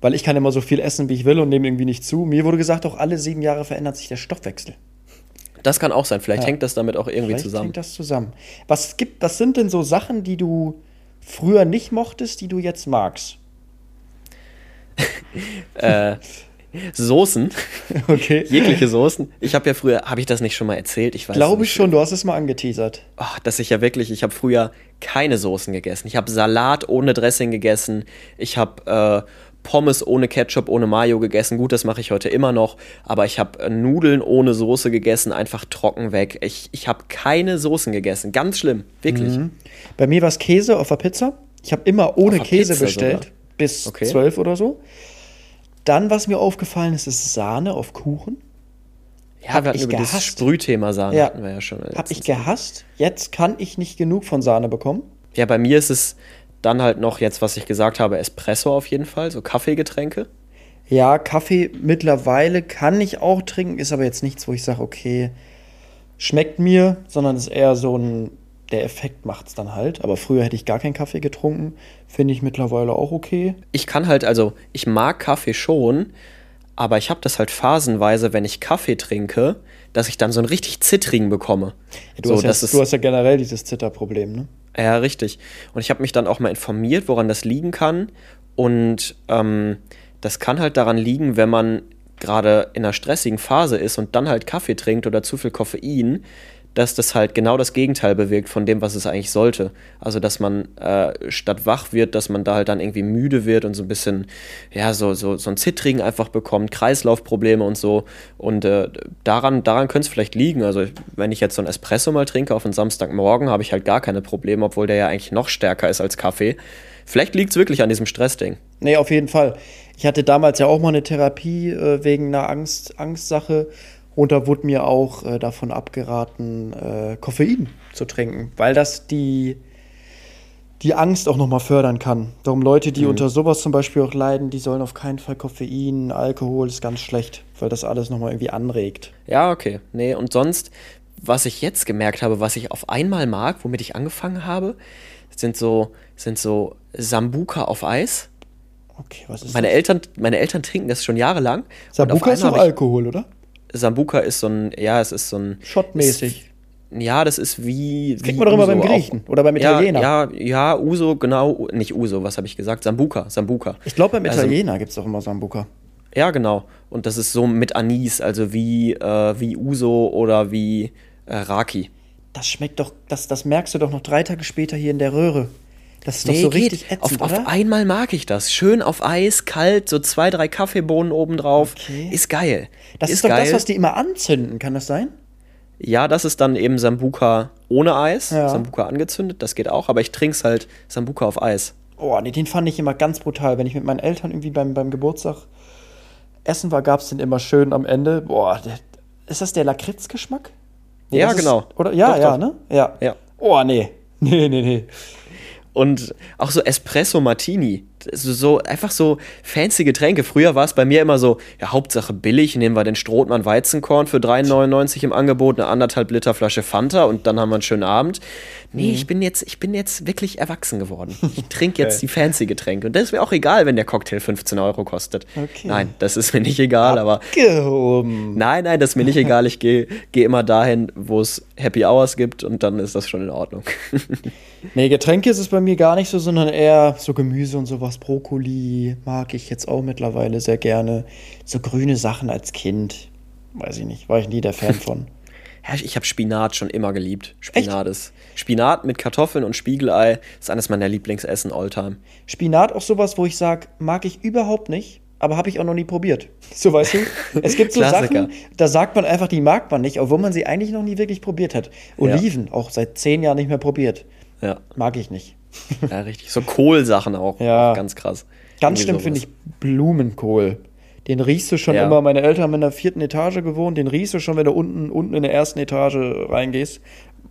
weil ich kann immer so viel essen, wie ich will und nehme irgendwie nicht zu. Mir wurde gesagt, auch alle sieben Jahre verändert sich der Stoffwechsel. Das kann auch sein. Vielleicht Ja. hängt das damit auch irgendwie Vielleicht zusammen. hängt das zusammen. Was, gibt, was sind denn so Sachen, die du früher nicht mochtest, die du jetzt magst? Soßen, Okay. jegliche Soßen. Ich habe ja früher, habe ich das nicht schon mal erzählt? Ich weiß Glaube ich schon, du hast es mal angeteasert. Ach, dass ich ja wirklich, ich habe früher keine Soßen gegessen. Ich habe Salat ohne Dressing gegessen. Ich habe äh, Pommes ohne Ketchup, ohne Mayo gegessen. Gut, das mache ich heute immer noch. Aber ich habe äh, Nudeln ohne Soße gegessen, einfach trocken weg. Ich, ich habe keine Soßen gegessen. Ganz schlimm, wirklich. Bei mir war es Käse auf der Pizza. Ich habe immer ohne Käse Pizza bestellt, sogar? bis Okay. zwölf oder so. Dann, was mir aufgefallen ist, ist Sahne auf Kuchen. Ja, Hab wir hatten ich über das gehasst. Sprühthema Sahne Ja. hatten wir ja schon. Hab ich gehasst. Jetzt kann ich nicht genug von Sahne bekommen. Ja, bei mir ist es dann halt noch jetzt, was ich gesagt habe, Espresso auf jeden Fall, so Kaffeegetränke. Ja, Kaffee mittlerweile kann ich auch trinken, ist aber jetzt nichts, wo ich sage, okay, schmeckt mir, sondern ist eher so ein, der Effekt macht's dann halt. Aber früher hätte ich gar keinen Kaffee getrunken, finde ich mittlerweile auch okay. ich kann halt, also ich mag Kaffee schon, aber ich habe das halt phasenweise, wenn ich Kaffee trinke, dass ich dann so einen richtig zittrigen bekomme. Ja, du, so, hast ja, du hast ja generell dieses Zitterproblem, ne? Ja, richtig. Und ich habe mich dann auch mal informiert, woran das liegen kann. Und ähm, das kann halt daran liegen, wenn man gerade in einer stressigen Phase ist und dann halt Kaffee trinkt oder zu viel Koffein, dass das halt genau das Gegenteil bewirkt von dem, was es eigentlich sollte. Also, dass man äh, statt wach wird, dass man da halt dann irgendwie müde wird und so ein bisschen, ja, so, so, so ein Zittrigen einfach bekommt, Kreislaufprobleme und so. Und äh, daran, daran könnte es vielleicht liegen. Also, wenn ich jetzt so ein Espresso mal trinke auf einen Samstagmorgen, habe ich halt gar keine Probleme, obwohl der ja eigentlich noch stärker ist als Kaffee. Vielleicht liegt es wirklich an diesem Stressding. Nee, auf jeden Fall. Ich hatte damals ja auch mal eine Therapie äh, wegen einer Angst, Angstsache. Und da wurde mir auch äh, davon abgeraten, äh, Koffein zu trinken, weil das die, die Angst auch nochmal fördern kann. Darum Leute, die unter sowas zum Beispiel auch leiden, die sollen auf keinen Fall Koffein, Alkohol ist ganz schlecht, weil das alles nochmal irgendwie anregt. Ja, okay. Nee, und sonst, was ich jetzt gemerkt habe, was ich auf einmal mag, womit ich angefangen habe, sind so, sind so Sambuka auf Eis. Okay, was ist Meine das? Eltern, meine Eltern trinken das schon jahrelang. Sambuka ist hab Alkohol, oder? Sambuka ist so ein, ja, es ist so ein. Schottmäßig. Ja, das ist wie. Kriegt wie man doch immer beim Uso auch. Griechen oder beim Ja, Italiener. ja, ja, Uso, genau, nicht Uso, was habe ich gesagt? Sambuka, Sambuka. Ich glaube, beim Also- Italiener gibt es auch immer Sambuka. Ja, genau. Und das ist so mit Anis, also wie, äh, wie Uso oder wie äh, Raki. Das schmeckt doch, das, das merkst du doch noch drei Tage später hier in der Röhre. Das ist Nee, doch so geht. richtig auf, ätzend, auf oder? einmal mag ich das. Schön auf Eis, kalt, so zwei, drei Kaffeebohnen obendrauf. Okay. Ist geil. Das ist, doch das, was die immer anzünden, kann das sein? Ja, das ist dann eben Sambuka ohne Eis. Ja. Sambuka angezündet, das geht auch. Aber ich trinke halt Sambuka auf Eis. Oh, nee, den fand ich immer ganz brutal. Wenn ich mit meinen Eltern irgendwie beim, beim Geburtstag essen war, gab es den immer schön am Ende. Boah, der, ist das der Lakritzgeschmack? Ja, das genau. Ist, oder? Ja, Doch, ja, doch. ne? Ja. Ja. Oh, nee. Nee, nee, nee. Und auch so Espresso Martini. So, so einfach so fancy Getränke. Früher war es bei mir immer so, ja, Hauptsache billig, nehmen wir den Strothmann Weizenkorn für 3,99 im Angebot, eine anderthalb Liter Flasche Fanta und dann haben wir einen schönen Abend. Nee, ich bin jetzt, ich bin jetzt wirklich erwachsen geworden. Ich trinke jetzt die fancy Getränke. Und das ist mir auch egal, wenn der Cocktail 15 Euro kostet. Okay. Nein, das ist mir nicht egal, aber Gehoben. Nein, nein, das ist mir nicht egal. Ich gehe geh immer dahin, wo es Happy Hours gibt und dann ist das schon in Ordnung. Nee, Getränke ist es bei mir gar nicht so, sondern eher so Gemüse und sowas. Brokkoli mag ich jetzt auch mittlerweile sehr gerne. So grüne Sachen als Kind. Weiß ich nicht, war ich nie der Fan von. Ja, ich habe Spinat schon immer geliebt. Spinat ist. Spinat mit Kartoffeln und Spiegelei ist eines meiner Lieblingsessen alltime. Spinat auch sowas, wo ich sage, mag ich überhaupt nicht, aber habe ich auch noch nie probiert. So weißt du? Es gibt so. Sachen, da sagt man einfach, die mag man nicht, obwohl man sie eigentlich noch nie wirklich probiert hat. Oliven, auch seit zehn Jahren nicht mehr probiert. Ja, Mag ich nicht. Ja richtig. So Kohlsachen auch. Ja. Auch ganz krass. Ganz schlimm finde ich Blumenkohl. Den riechst du schon Ja. immer. Meine Eltern haben in der vierten Etage gewohnt. Den riechst du schon, wenn du unten, unten in der ersten Etage reingehst.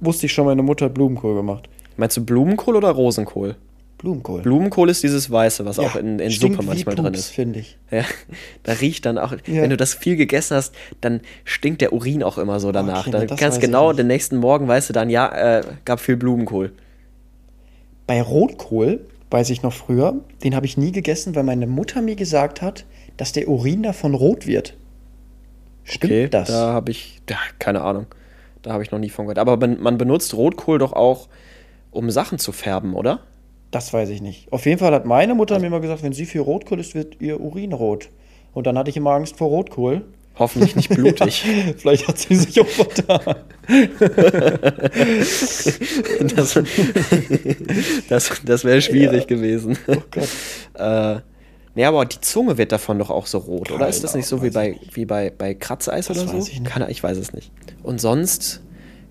Wusste ich schon, meine Mutter hat Blumenkohl gemacht. Meinst du Blumenkohl oder Rosenkohl? Blumenkohl. Blumenkohl ist dieses Weiße, was Ja, auch in, in Suppe manchmal drin Pups, ist. finde ich. Ja, da riecht dann auch, Ja. wenn du das viel gegessen hast, dann stinkt der Urin auch immer so danach. Okay, da nee, das ganz genau, den nächsten Morgen weißt du dann, ja, äh, gab viel Blumenkohl. Bei Rotkohl, weiß ich noch früher, den habe ich nie gegessen, weil meine Mutter mir gesagt hat, dass der Urin davon rot wird. Stimmt Okay, das? da habe ich, ja, keine Ahnung. Da habe ich noch nie von gehört. Aber man benutzt Rotkohl doch auch, um Sachen zu färben, oder? Das weiß ich nicht. Auf jeden Fall hat meine Mutter mir immer gesagt, wenn sie viel Rotkohl isst, wird ihr Urin rot. Und dann hatte ich immer Angst vor Rotkohl. Hoffentlich nicht blutig. Vielleicht hat sie sich auch vertan. das das, das wäre schwierig gewesen. Oh Gott. äh, nee, aber die Zunge wird davon doch auch so rot, oder? Keine Ist das nicht so wie bei, wie bei, bei Kratzeis Das oder so? ich. Keine, ich weiß es nicht. Und sonst,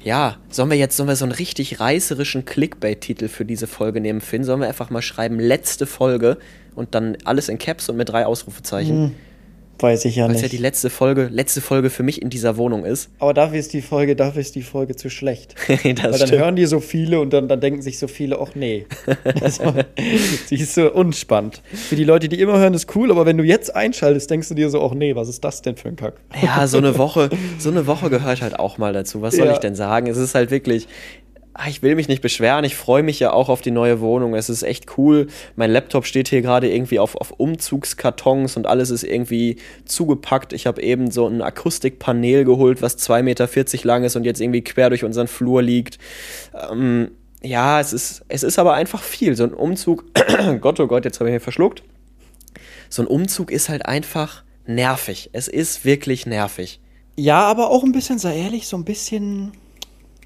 ja, sollen wir jetzt sollen wir so einen richtig reißerischen Clickbait-Titel für diese Folge nehmen, Finn? Sollen wir einfach mal schreiben, letzte Folge und dann alles in Caps und mit drei Ausrufezeichen? Weiß ich ja Weil es nicht. ja die letzte Folge, letzte Folge für mich in dieser Wohnung ist. Aber dafür ist die Folge, dafür ist die Folge zu schlecht. das Weil dann stimmt. hören die so viele und dann, dann denken sich so viele, ach nee. Also, sie ist so unspannend. Für die Leute, die immer hören, ist cool, aber wenn du jetzt einschaltest, denkst du dir so, ach nee, was ist das denn für ein Kack? Ja, so eine Woche, so eine Woche gehört halt auch mal dazu. Was soll Ja. ich denn sagen? Es ist halt wirklich. Ah, Ich will mich nicht beschweren, ich freue mich ja auch auf die neue Wohnung. Es ist echt cool. Mein Laptop steht hier gerade irgendwie auf, auf Umzugskartons und alles ist irgendwie zugepackt. Ich habe eben so ein Akustikpanel geholt, was 2,40 Meter lang ist und jetzt irgendwie quer durch unseren Flur liegt. Ähm, ja, es ist, es ist aber einfach viel. So ein Umzug, Gott, oh Gott, jetzt habe ich mich verschluckt. So ein Umzug ist halt einfach nervig. Es ist wirklich nervig. Ja, aber auch ein bisschen, sei ehrlich, so ein bisschen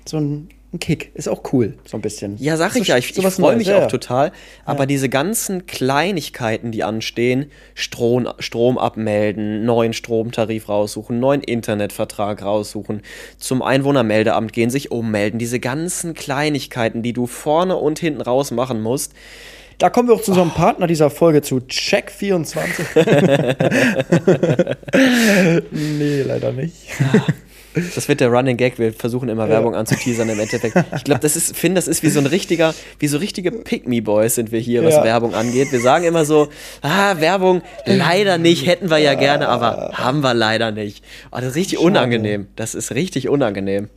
so ein, ein Kick. Ist auch cool, so ein bisschen. Ja, sag So- ich ja, ich, ich freue mich ja, auch ja. total. Aber diese ganzen Kleinigkeiten, die anstehen, Strom, Strom abmelden, neuen Stromtarif raussuchen, neuen Internetvertrag raussuchen, zum Einwohnermeldeamt gehen, sich ummelden, diese ganzen Kleinigkeiten, die du vorne und hinten raus machen musst. Da kommen wir auch zu unserem Partner dieser Folge, zu Check24. nee, leider nicht. Das wird der Running Gag. Wir versuchen immer Werbung anzuteasern im Endeffekt. Ich glaube, das ist, Finn, das ist wie so ein richtiger, wie so richtige Pick-Me-Boys sind wir hier, was Ja. Werbung angeht. Wir sagen immer so, ah, Werbung, leider nicht, hätten wir ja gerne, aber haben wir leider nicht. Oh, das ist richtig unangenehm. Das ist richtig unangenehm.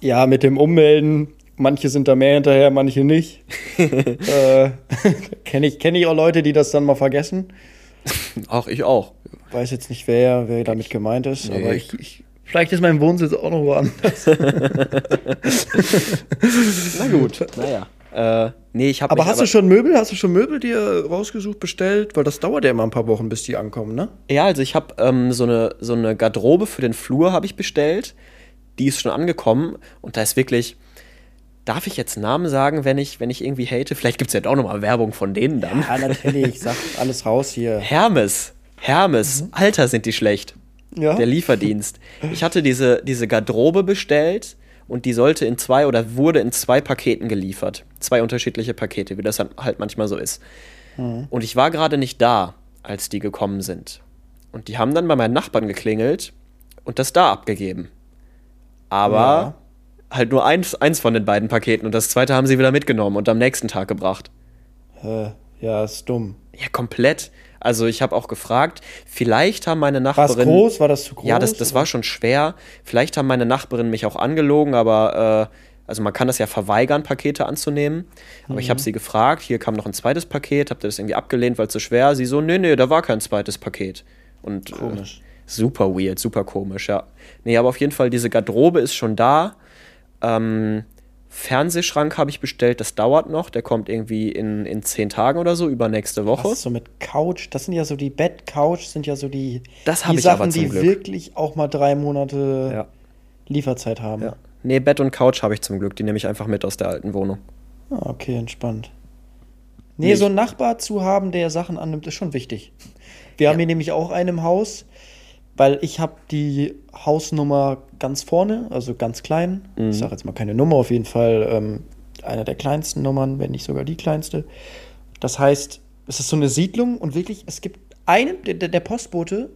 Ja, mit dem Ummelden. Manche sind da mehr hinterher, manche nicht. äh, Kenne ich, kenn ich auch Leute, die das dann mal vergessen. Auch ich auch. Weiß jetzt nicht, wer, wer damit gemeint ist, Nee, aber ich, ich, vielleicht ist mein Wohnsitz auch noch woanders. Na gut. Naja. Äh, nee, ich habe Aber hast du schon Möbel? Hast du schon Möbel dir rausgesucht, bestellt? Weil das dauert ja immer ein paar Wochen, bis die ankommen, ne? Ja, also ich habe ähm, so, eine, so eine Garderobe für den Flur habe ich bestellt. Die ist schon angekommen und da ist wirklich. Darf ich jetzt Namen sagen, wenn ich, wenn ich irgendwie hate? Vielleicht gibt es ja doch nochmal Werbung von denen dann. Ja, natürlich. Sag alles raus hier. Hermes. Hermes. Alter, sind die schlecht. Ja. Der Lieferdienst. Ich hatte diese, diese Garderobe bestellt und die sollte in zwei oder wurde in zwei Paketen geliefert. Zwei unterschiedliche Pakete, wie das dann halt manchmal so ist. Und ich war gerade nicht da, als die gekommen sind. Und die haben dann bei meinen Nachbarn geklingelt und das da abgegeben. Aber Ja. halt nur eins, eins von den beiden Paketen und das zweite haben sie wieder mitgenommen und am nächsten Tag gebracht. Ja, ist dumm. Ja, komplett. Also ich habe auch gefragt, vielleicht haben meine War es Nachbarin... groß? War das zu groß? Ja, das, das war schon schwer. Vielleicht haben meine Nachbarin mich auch angelogen, aber äh, also man kann das ja verweigern, Pakete anzunehmen. Aber ich habe Mhm. sie gefragt, hier kam noch ein zweites Paket, habt ihr das irgendwie abgelehnt, weil es zu schwer? Sie so, nee, nee, da war kein zweites Paket. Und Komisch. Äh, super weird, super komisch, ja. Nee, aber auf jeden Fall, diese Garderobe ist schon da. Ähm, Fernsehschrank habe ich bestellt, das dauert noch. Der kommt irgendwie in, in zehn Tagen oder so, übernächste Woche. Was so mit Couch? Das sind ja so die Bett-Couch, sind ja so die, Das die ich Sachen, die Glück. wirklich auch mal drei Monate Ja. Lieferzeit haben. Ja. Nee, Bett und Couch habe ich zum Glück. Die nehme ich einfach mit aus der alten Wohnung. Ah, okay, entspannt. Nee, Nee, so einen Nachbar zu haben, der Sachen annimmt, ist schon wichtig. Wir haben hier nämlich auch einen im Haus, weil ich habe die Hausnummer ganz vorne, also ganz klein. Mhm. Ich sage jetzt mal keine Nummer, auf jeden Fall ähm, eine der kleinsten Nummern, wenn nicht sogar die kleinste. Das heißt, es ist so eine Siedlung und wirklich, es gibt einen, der, der Postbote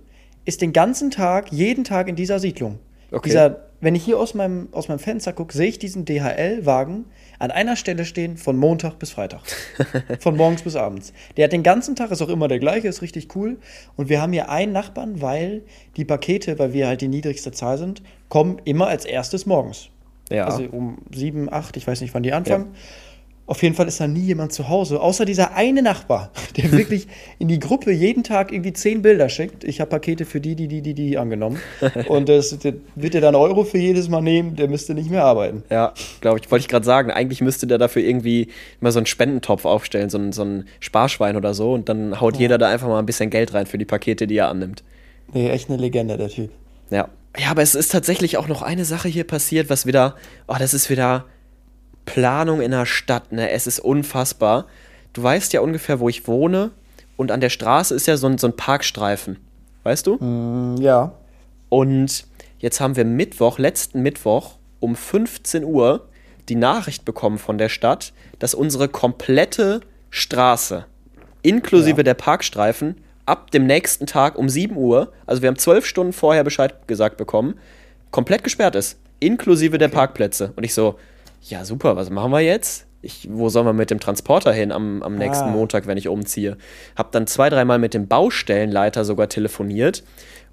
ist den ganzen Tag, jeden Tag in dieser Siedlung. Okay. Dieser, wenn ich hier aus meinem, aus meinem Fenster gucke, sehe ich diesen DHL-Wagen an einer Stelle stehen von Montag bis Freitag. von morgens bis abends. Der hat den ganzen Tag, ist auch immer der gleiche, ist richtig cool. Und wir haben hier einen Nachbarn, weil die Pakete, weil wir halt die niedrigste Zahl sind, kommen immer als erstes morgens. Ja. Also um sieben, acht, ich weiß nicht, wann die anfangen. Auf jeden Fall ist da nie jemand zu Hause, außer dieser eine Nachbar, der wirklich in die Gruppe jeden Tag irgendwie zehn Bilder schickt. Ich habe Pakete für die, die, die, die, die angenommen. Und das, der wird er dann Euro für jedes Mal nehmen, der müsste nicht mehr arbeiten. Ja, glaube ich, wollte ich gerade sagen. Eigentlich müsste der dafür irgendwie immer so einen Spendentopf aufstellen, so ein, so ein Sparschwein oder so. Und dann haut jeder da einfach mal ein bisschen Geld rein für die Pakete, die er annimmt. Nee, echt eine Legende, der Typ. Ja. Ja, aber es ist tatsächlich auch noch eine Sache hier passiert, was wieder. Oh, das ist wieder Planung in der Stadt, ne? Es ist unfassbar. Du weißt ja ungefähr, wo ich wohne. Und an der Straße ist ja so ein, so ein Parkstreifen. Weißt du? Mm, ja. Und jetzt haben wir Mittwoch, letzten Mittwoch um 15 Uhr die Nachricht bekommen von der Stadt, dass unsere komplette Straße, inklusive Ja. der Parkstreifen, ab dem nächsten Tag um 7 Uhr, also wir haben zwölf Stunden vorher Bescheid gesagt bekommen, komplett gesperrt ist, inklusive der Parkplätze. Und ich so, ja super, was machen wir jetzt? Ich, wo sollen wir mit dem Transporter hin am, am nächsten Ah. Montag, wenn ich umziehe? Hab dann zwei, dreimal mit dem Baustellenleiter sogar telefoniert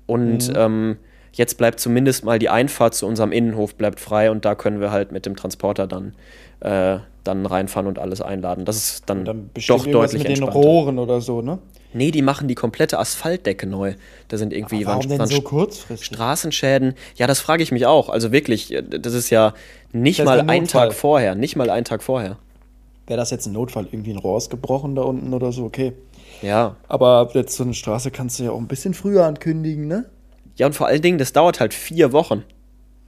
und ähm, jetzt bleibt zumindest mal die Einfahrt zu unserem Innenhof bleibt frei und da können wir halt mit dem Transporter dann, äh, dann reinfahren und alles einladen. Das ist dann, Dann doch deutlich mit den entspannter. Rohren oder so, ne? Nee, die machen die komplette Asphaltdecke neu. Da sind irgendwie Warum waren, denn so kurzfristig? Straßenschäden. Ja, das frage ich mich auch. Also wirklich, äh, das ist ja nicht Das mal ein. Tag vorher. Nicht mal einen Tag vorher. Wäre das jetzt ein Notfall, irgendwie ein Rohr ist gebrochen da unten oder so, okay. Ja. Aber jetzt so eine Straße kannst du ja auch ein bisschen früher ankündigen, ne? Ja, und vor allen Dingen, das dauert halt vier Wochen.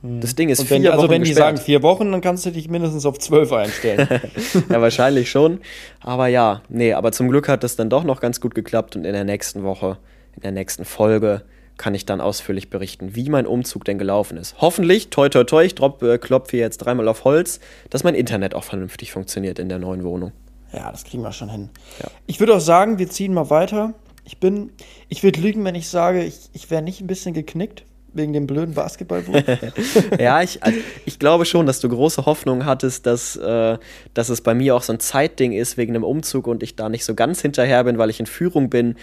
Das Ding ist Und wenn, vier also Wochen wenn die gesperrt. sagen vier Wochen, dann kannst du dich mindestens auf zwölf einstellen. ja, wahrscheinlich schon. Aber ja, nee, aber zum Glück hat das dann doch noch ganz gut geklappt und in der nächsten Woche, in der nächsten Folge, kann ich dann ausführlich berichten, wie mein Umzug denn gelaufen ist. Hoffentlich, toi toi toi, ich drop, äh, klopfe jetzt dreimal auf Holz, dass mein Internet auch vernünftig funktioniert in der neuen Wohnung. ja, das kriegen wir schon hin. Ja. Ich würde auch sagen, wir ziehen mal weiter. Ich bin, ich würde lügen, wenn ich sage, ich, ich wäre nicht ein bisschen geknickt. Wegen dem blöden Basketballwurf? ja, ich, also ich glaube schon, dass du große Hoffnung hattest, dass, äh, dass es bei mir auch so ein Zeitding ist wegen einem Umzug und ich da nicht so ganz hinterher bin, weil ich in Führung bin.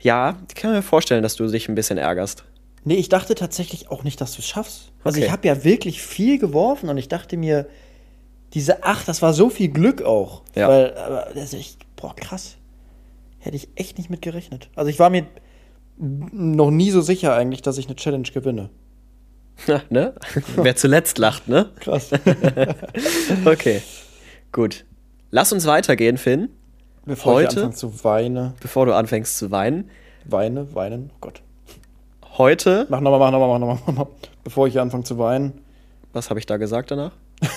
Ja, ich kann mir vorstellen, dass du dich ein bisschen ärgerst. Nee, ich dachte tatsächlich auch nicht, dass du es schaffst. Also Okay. ich habe ja wirklich viel geworfen und ich dachte mir, diese acht, das war so viel Glück auch. Ja. Weil, aber das ist echt, boah, krass. Hätte ich echt nicht mit gerechnet. Also ich war mir noch nie so sicher eigentlich, dass ich eine Challenge gewinne. ne? Wer zuletzt lacht, ne? Krass. Okay, gut. Lass uns weitergehen, Finn, Bevor Heute? ich anfange zu weinen, bevor du anfängst zu weinen. weine, weinen, oh Gott. Heute, Mach nochmal, mach nochmal, mach nochmal, mach nochmal. Bevor ich anfange zu weinen. was habe ich da gesagt danach?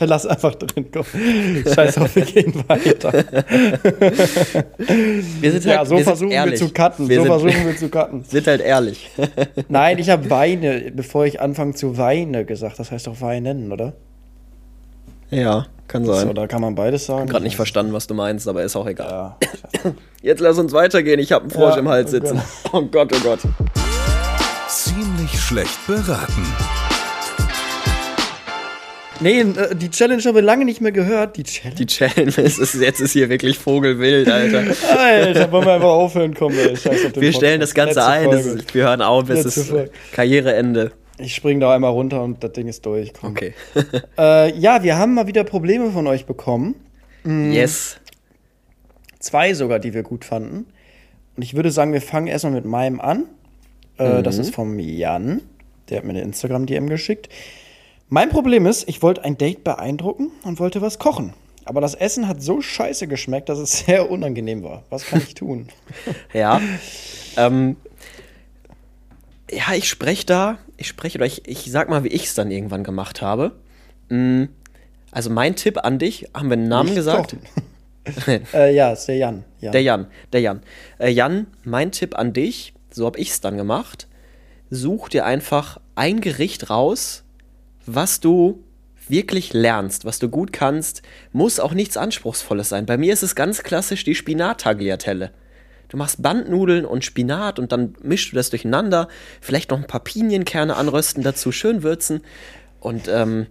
Lass einfach drin, komm. Scheiß auf, wir gehen weiter. Wir sind Ja, so wir versuchen wir zu cutten. Wir so sind, versuchen wir zu cutten. sind halt ehrlich. Nein, ich habe Weine, bevor ich anfange zu weinen gesagt. Das heißt doch weinen, oder? ja, kann sein. So, da kann man beides sagen. Gerade nicht verstanden, was du meinst, aber ist auch egal. Ja. Jetzt lass uns weitergehen. Ich habe einen Frosch Ja, im Hals sitzen. Oh Gott, oh Gott. Ziemlich schlecht beraten. Nee, äh, die Challenge haben wir lange nicht mehr gehört. Die Challenge? Die Challenge ist, jetzt ist hier wirklich Vogelwild, Alter. Alter, wollen wir einfach aufhören, komm, ey. Scheiß auf den Wir stellen das Podcast. Ganze Letzte ein. Ist, wir hören auf. Es Letzte ist Folge. Karriereende. Ich spring da einmal runter und das Ding ist durch. Komm. Okay. Äh, ja, wir haben mal wieder Probleme von euch bekommen. Mhm. Yes. Zwei sogar, die wir gut fanden. Und ich würde sagen, wir fangen erstmal mit meinem an. Äh, Das ist vom Jan. Der hat mir eine Instagram-DM geschickt. Mein Problem ist, ich wollte ein Date beeindrucken und wollte was kochen. Aber das Essen hat so scheiße geschmeckt, dass es sehr unangenehm war. Was kann ich tun? Ja. ähm, ja, ich spreche da, ich spreche oder ich, ich sag mal, wie ich es dann irgendwann gemacht habe. Mm, Also mein Tipp an dich, haben wir einen Namen Nicht gesagt? äh, ja, ist der Jan. Jan. Der Jan, der Jan. Äh, Jan, mein Tipp an dich, so habe ich es dann gemacht. Such dir einfach ein Gericht raus, was du wirklich lernst, was du gut kannst. Muss auch nichts Anspruchsvolles sein. Bei mir ist es ganz klassisch die Spinat-Tagliatelle. Du machst Bandnudeln und Spinat und dann mischst du das durcheinander. Vielleicht noch ein paar Pinienkerne anrösten dazu, schön würzen. Und ähm,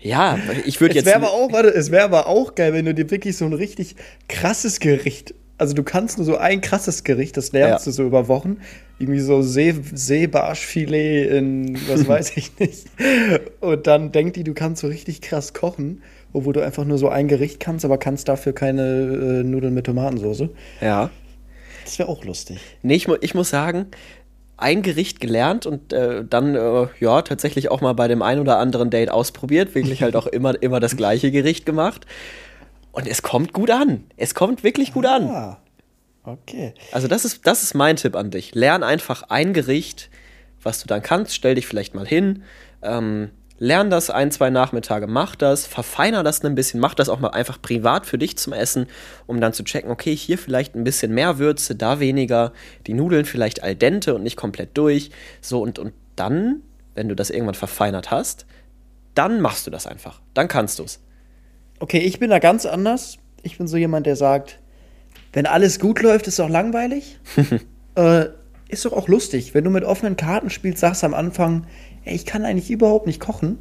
ja, ich würde Es jetzt. wäre aber auch, warte, es wäre aber auch geil, wenn du dir wirklich so ein richtig krasses Gericht, also du kannst nur so ein krasses Gericht, das lernst Ja. du so über Wochen, irgendwie so See, Seebarschfilet in, was weiß ich nicht. Und dann denkt die, du kannst so richtig krass kochen, obwohl du einfach nur so ein Gericht kannst, aber kannst dafür keine äh, Nudeln mit Tomatensauce. ja. Das wäre auch lustig. Nee, ich, mu ich muss sagen, ein Gericht gelernt und äh, dann, äh, ja, tatsächlich auch mal bei dem ein oder anderen Date ausprobiert. Wirklich halt auch immer, immer das gleiche Gericht gemacht. Und es kommt gut an. Es kommt wirklich gut an. Ah, okay. Also das ist, das ist mein Tipp an dich. Lern einfach ein Gericht, was du dann kannst. Stell dich vielleicht mal hin. Ähm, lern das ein, zwei Nachmittage, mach das, verfeiner das ein bisschen, mach das auch mal einfach privat für dich zum Essen, um dann zu checken, okay, hier vielleicht ein bisschen mehr Würze, da weniger, die Nudeln vielleicht al dente und nicht komplett durch. So und, und dann, wenn du das irgendwann verfeinert hast, dann machst du das einfach. Dann kannst du es. Okay, ich bin da ganz anders. Ich bin so jemand, der sagt, wenn alles gut läuft, ist doch langweilig. äh, ist doch auch lustig. Wenn du mit offenen Karten spielst, sagst du am Anfang, ey, ich kann eigentlich überhaupt nicht kochen.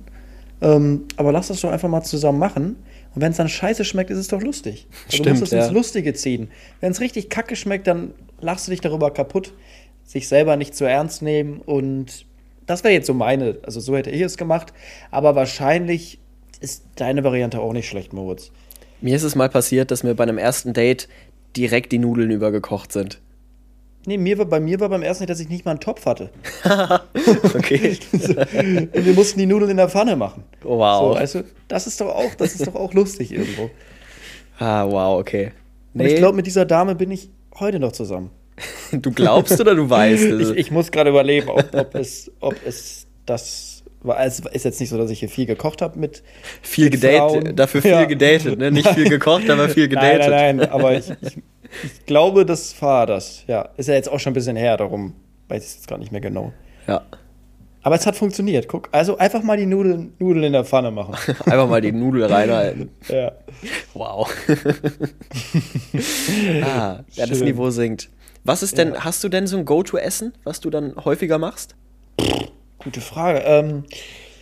Ähm, aber lass das doch einfach mal zusammen machen. Und wenn es dann scheiße schmeckt, ist es doch lustig. Also du Stimmt, musst es ja. ins Lustige ziehen. Wenn es richtig kacke schmeckt, dann lachst du dich darüber kaputt. Sich selber nicht zu ernst nehmen. Und das wäre jetzt so meine, also so hätte ich es gemacht. Aber wahrscheinlich ist deine Variante auch nicht schlecht, Moritz. Mir ist es mal passiert, dass mir bei einem ersten Date direkt die Nudeln übergekocht sind. Nee, mir war, bei mir war beim ersten Date, dass ich nicht mal einen Topf hatte. Okay. Und wir mussten die Nudeln in der Pfanne machen. Oh, wow. So, also, das ist doch auch, das ist doch auch lustig irgendwo. Ah, wow, okay. Und ich glaube, mit dieser Dame bin ich heute noch zusammen. du glaubst oder du weißt? Ich, Also, ich muss gerade überlegen, ob, ob, es, ob es das Es ist jetzt nicht so, dass ich hier viel gekocht habe mit. viel gedatet, dafür viel Ja. gedatet, ne? Nicht viel gekocht, aber viel gedatet. Nein, nein, nein, aber ich, ich, ich glaube, das war das. Ja, ist ja jetzt auch schon ein bisschen her, darum weiß ich jetzt gar nicht mehr genau. Ja. Aber es hat funktioniert. Guck, also einfach mal die Nudeln, Nudeln in der Pfanne machen. Einfach mal die Nudel reinhalten. ja. Wow. ah, ja, das Schön. Niveau sinkt. Was ist denn, hast du denn so ein Go-To-Essen, was du dann häufiger machst? Gute Frage. Ähm,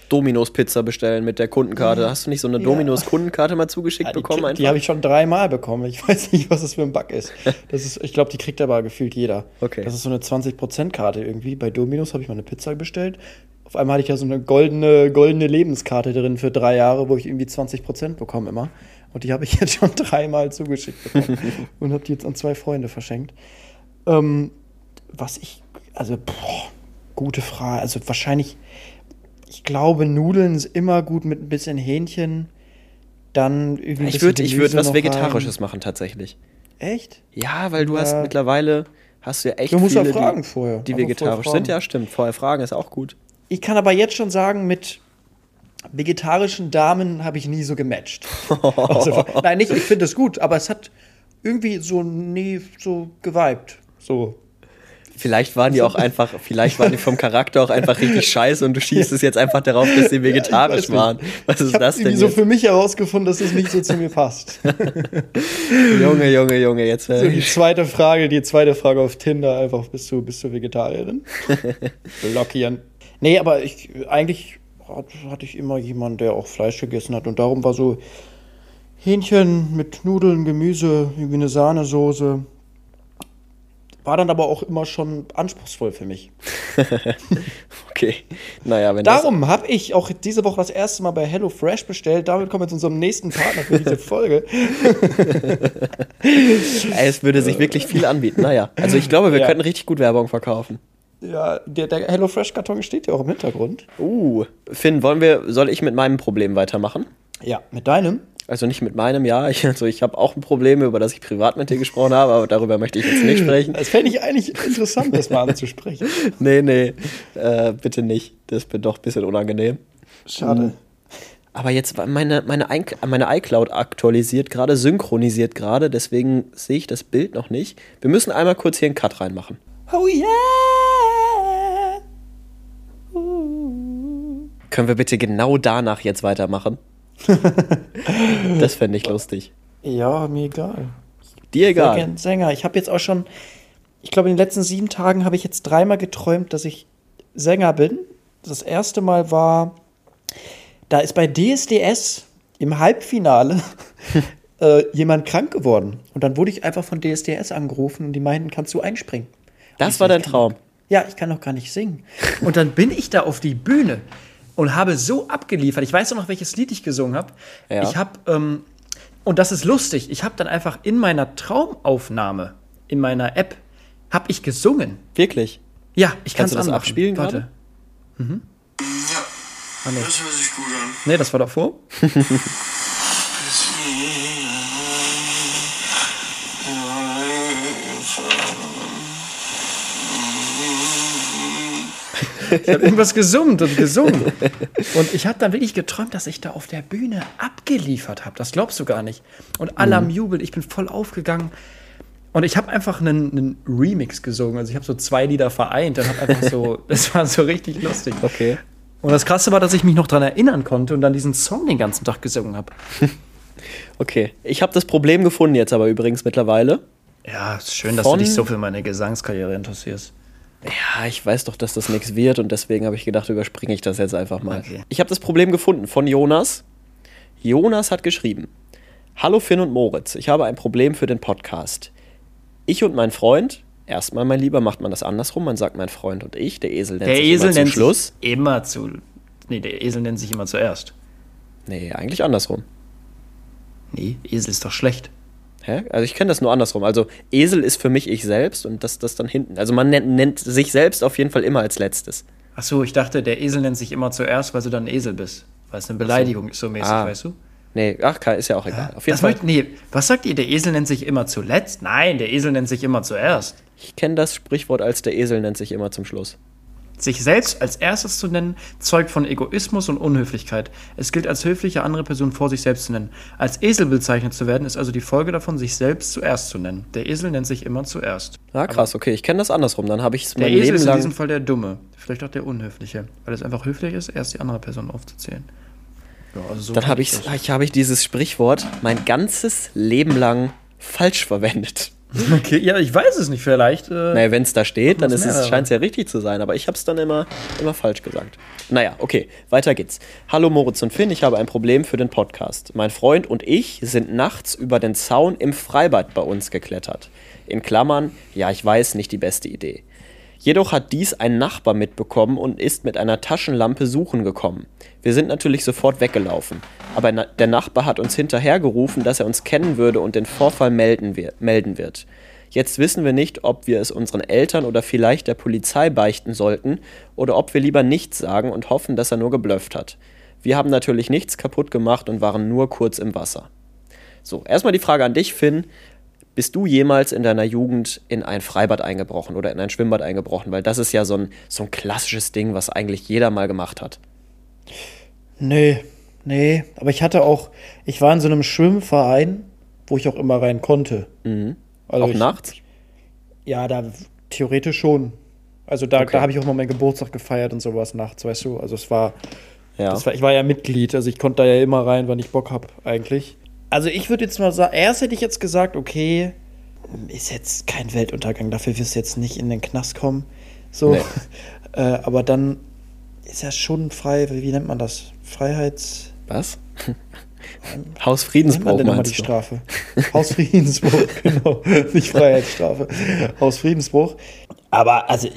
Dominos Pizza bestellen mit der Kundenkarte. Hast du nicht so eine Ja. Dominos Kundenkarte mal zugeschickt ja, die bekommen? krieg- die habe ich schon dreimal bekommen. Ich weiß nicht, was das für ein Bug ist. Das ist ich glaube, die kriegt aber gefühlt jeder. Okay. Das ist so eine 20%-Karte irgendwie. Bei Dominos habe ich mal eine Pizza bestellt. Auf einmal hatte ich ja so eine goldene, goldene Lebenskarte drin für drei Jahre, wo ich irgendwie 20% bekomme immer. Und die habe ich jetzt schon dreimal zugeschickt bekommen. und habe die jetzt an zwei Freunde verschenkt. Ähm, was ich, also, boah, gute Frage. Also wahrscheinlich, ich glaube, Nudeln ist immer gut mit ein bisschen Hähnchen. Dann irgendwie. Ich würde ich würd was Vegetarisches machen tatsächlich. Rein. Echt? Ja, weil du Ja. hast mittlerweile hast du ja echt Du musst ja viele, fragen die, vorher. die vegetarisch sind. Ja, stimmt. Vorher fragen ist auch gut. Ich kann aber jetzt schon sagen, mit vegetarischen Damen habe ich nie so gematcht. Also, nein, nicht, ich finde es gut, aber es hat irgendwie so nie so geweibt. So. Vielleicht waren die auch einfach, vielleicht waren die vom Charakter auch einfach richtig scheiße und du schießt es jetzt einfach darauf, dass sie vegetarisch nicht. waren. Was Ich ist habe das denn so jetzt? für mich herausgefunden, dass es nicht so zu mir passt. Junge, Junge, Junge, jetzt So, die zweite Frage, die zweite Frage auf Tinder, einfach, bist du, bist du Vegetarierin? Blockieren. Nee, aber ich, eigentlich hat- hatte ich immer jemanden, der auch Fleisch gegessen hat. Und darum war so Hähnchen mit Nudeln, Gemüse, irgendwie eine Sahnesoße. War dann aber auch immer schon anspruchsvoll für mich. okay. Naja, wenn Darum habe ich auch diese Woche das erste Mal bei HelloFresh bestellt. Damit kommen wir zu unserem nächsten Partner für diese Folge. Es würde sich wirklich viel anbieten. Naja, also ich glaube, wir Ja. könnten richtig gut Werbung verkaufen. Ja, der, der HelloFresh-Karton steht ja auch im Hintergrund. Uh, Finn, wollen wir, soll ich mit meinem Problem weitermachen? Ja, mit deinem? Also nicht mit meinem, ja. Ich, also ich habe auch ein Problem, über das ich privat mit dir gesprochen habe, aber darüber möchte ich jetzt nicht sprechen. Das fände ich eigentlich interessant, das mal anzusprechen. Nee, nee, äh, bitte nicht. Das wird doch ein bisschen unangenehm. Schade. Aber jetzt meine, meine, Ein- meine iCloud aktualisiert gerade, synchronisiert gerade, deswegen sehe ich das Bild noch nicht. Wir müssen einmal kurz hier einen Cut reinmachen. Oh yeah! Können wir bitte genau danach jetzt weitermachen? das fände ich lustig. Ja, mir egal. Dir egal. gern Sänger. Ich habe jetzt auch schon, ich glaube, in den letzten sieben Tagen habe ich jetzt dreimal geträumt, dass ich Sänger bin. Das erste Mal war, da ist bei DSDS im Halbfinale äh, jemand krank geworden. Und dann wurde ich einfach von DSDS angerufen und die meinten, kannst du einspringen? Das ich war dein ich Traum. Ja, ich kann doch gar nicht singen. Und dann bin ich da auf die Bühne und habe so abgeliefert. Ich weiß auch noch, welches Lied ich gesungen habe. Ja. Ich habe, ähm, und das ist lustig, ich habe dann einfach in meiner Traumaufnahme, in meiner App, habe ich gesungen. Wirklich? Ja, ich kann es das anmachen. abspielen Warte. gerade? Ja, Ah, nee. das hört sich gut an. nee, das war davor. Ich habe irgendwas gesummt und gesungen. Und ich habe dann wirklich geträumt, dass ich da auf der Bühne abgeliefert habe. Das glaubst du gar nicht. Und alle am Jubeln, ich bin voll aufgegangen. Und ich habe einfach einen, einen Remix gesungen. Also ich habe so zwei Lieder vereint und habe einfach so, das war so richtig lustig. Okay. Und das Krasse war, dass ich mich noch daran erinnern konnte und dann diesen Song den ganzen Tag gesungen habe. Okay. Ich habe das Problem gefunden jetzt aber übrigens mittlerweile. Ja, ist schön, dass Von- du dich so für meine Gesangskarriere interessierst. Ja, ich weiß doch, dass das nichts wird und deswegen habe ich gedacht, überspringe ich das jetzt einfach mal. Okay. Ich habe das Problem gefunden von Jonas. Jonas hat geschrieben: Hallo Finn und Moritz, ich habe ein Problem für den Podcast. Ich und mein Freund, erstmal mein Lieber, macht man das andersrum, man sagt mein Freund und ich, der Esel nennt Der sich Esel immer zum nennt Schluss. sich immer zu. Nee, der Esel nennt sich immer zuerst. Nee, eigentlich andersrum. Nee, Esel ist doch schlecht. Hä? Also ich kenne das nur andersrum. Also Esel ist für mich ich selbst und das, das dann hinten. Also man nennt, nennt sich selbst auf jeden Fall immer als letztes. Ach so, ich dachte, der Esel nennt sich immer zuerst, weil du dann ein Esel bist. Weil es eine Beleidigung ist, so mäßig, Ah. weißt du? Nee, ach, ist ja auch egal. Auf jeden Das Fall. wollt, nee, was sagt ihr? Der Esel nennt sich immer zuletzt? Nein, der Esel nennt sich immer zuerst. Ich kenne das Sprichwort als der Esel nennt sich immer zum Schluss. Sich selbst als erstes zu nennen, zeugt von Egoismus und Unhöflichkeit. Es gilt als höfliche andere Person vor sich selbst zu nennen. Als Esel bezeichnet zu werden, ist also die Folge davon, sich selbst zuerst zu nennen. Der Esel nennt sich immer zuerst. Ah, krass, okay, ich kenne das andersrum. Dann habe ich es Der mein Esel Leben ist in lang. diesem Fall der Dumme. Vielleicht auch der Unhöfliche. Weil es einfach höflich ist, erst die andere Person aufzuzählen. Ja, also so Dann habe ich, hab ich dieses Sprichwort mein ganzes Leben lang falsch verwendet. Okay, ja, ich weiß es nicht, vielleicht. Äh, Naja, wenn es da steht, dann scheint es ja richtig zu sein, aber ich habe es dann immer, immer falsch gesagt. Naja, okay, weiter geht's. Hallo Moritz und Finn, ich habe ein Problem für den Podcast. Mein Freund und ich sind nachts über den Zaun im Freibad bei uns geklettert. In Klammern, ja, ich weiß, nicht die beste Idee. Jedoch hat dies ein Nachbar mitbekommen und ist mit einer Taschenlampe suchen gekommen. Wir sind natürlich sofort weggelaufen, aber der Nachbar hat uns hinterhergerufen, dass er uns kennen würde und den Vorfall melden, wir melden wird. Jetzt wissen wir nicht, ob wir es unseren Eltern oder vielleicht der Polizei beichten sollten oder ob wir lieber nichts sagen und hoffen, dass er nur geblufft hat. Wir haben natürlich nichts kaputt gemacht und waren nur kurz im Wasser. So, erstmal die Frage an dich, Finn. Bist du jemals in deiner Jugend in ein Freibad eingebrochen oder in ein Schwimmbad eingebrochen? Weil das ist ja so ein, so ein klassisches Ding, was eigentlich jeder mal gemacht hat. Nee, nee. Aber ich hatte auch, ich war in so einem Schwimmverein, wo ich auch immer rein konnte. Also Auch ich, nachts? Ja, da theoretisch schon. Also da, Okay. da habe ich auch mal meinen Geburtstag gefeiert und sowas nachts, weißt du. Also es war, Ja. war, ich war ja Mitglied, also ich konnte da ja immer rein, wann ich Bock habe, eigentlich. Also ich würde jetzt mal sagen, erst hätte ich jetzt gesagt, okay, ist jetzt kein Weltuntergang, dafür wirst du jetzt nicht in den Knast kommen. So. Nee. äh, aber dann ist ja schon frei, wie, nennt man das? Freiheits. Was? Wie nennt man Hausfriedensbruch denn die? Strafe? Hausfriedensbruch, genau. Nicht Freiheitsstrafe. Hausfriedensbruch. Aber also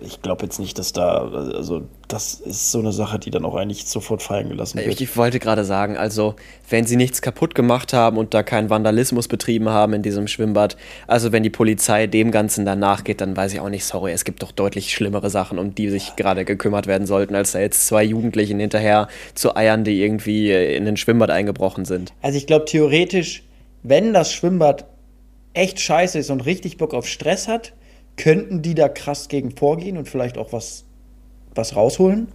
ich glaube jetzt nicht, dass da, also das ist so eine Sache, die dann auch eigentlich sofort fallen gelassen wird. Ich, ich wollte gerade sagen, also wenn sie nichts kaputt gemacht haben und da keinen Vandalismus betrieben haben in diesem Schwimmbad, also wenn die Polizei dem Ganzen danach geht, dann weiß ich auch nicht, sorry, es gibt doch deutlich schlimmere Sachen, um die sich gerade gekümmert werden sollten, als da jetzt zwei Jugendlichen hinterher zu eiern, die irgendwie in ein Schwimmbad eingebrochen sind. Also ich glaube theoretisch, wenn das Schwimmbad echt scheiße ist und richtig Bock auf Stress hat, könnten die da krass gegen vorgehen und vielleicht auch was, was rausholen.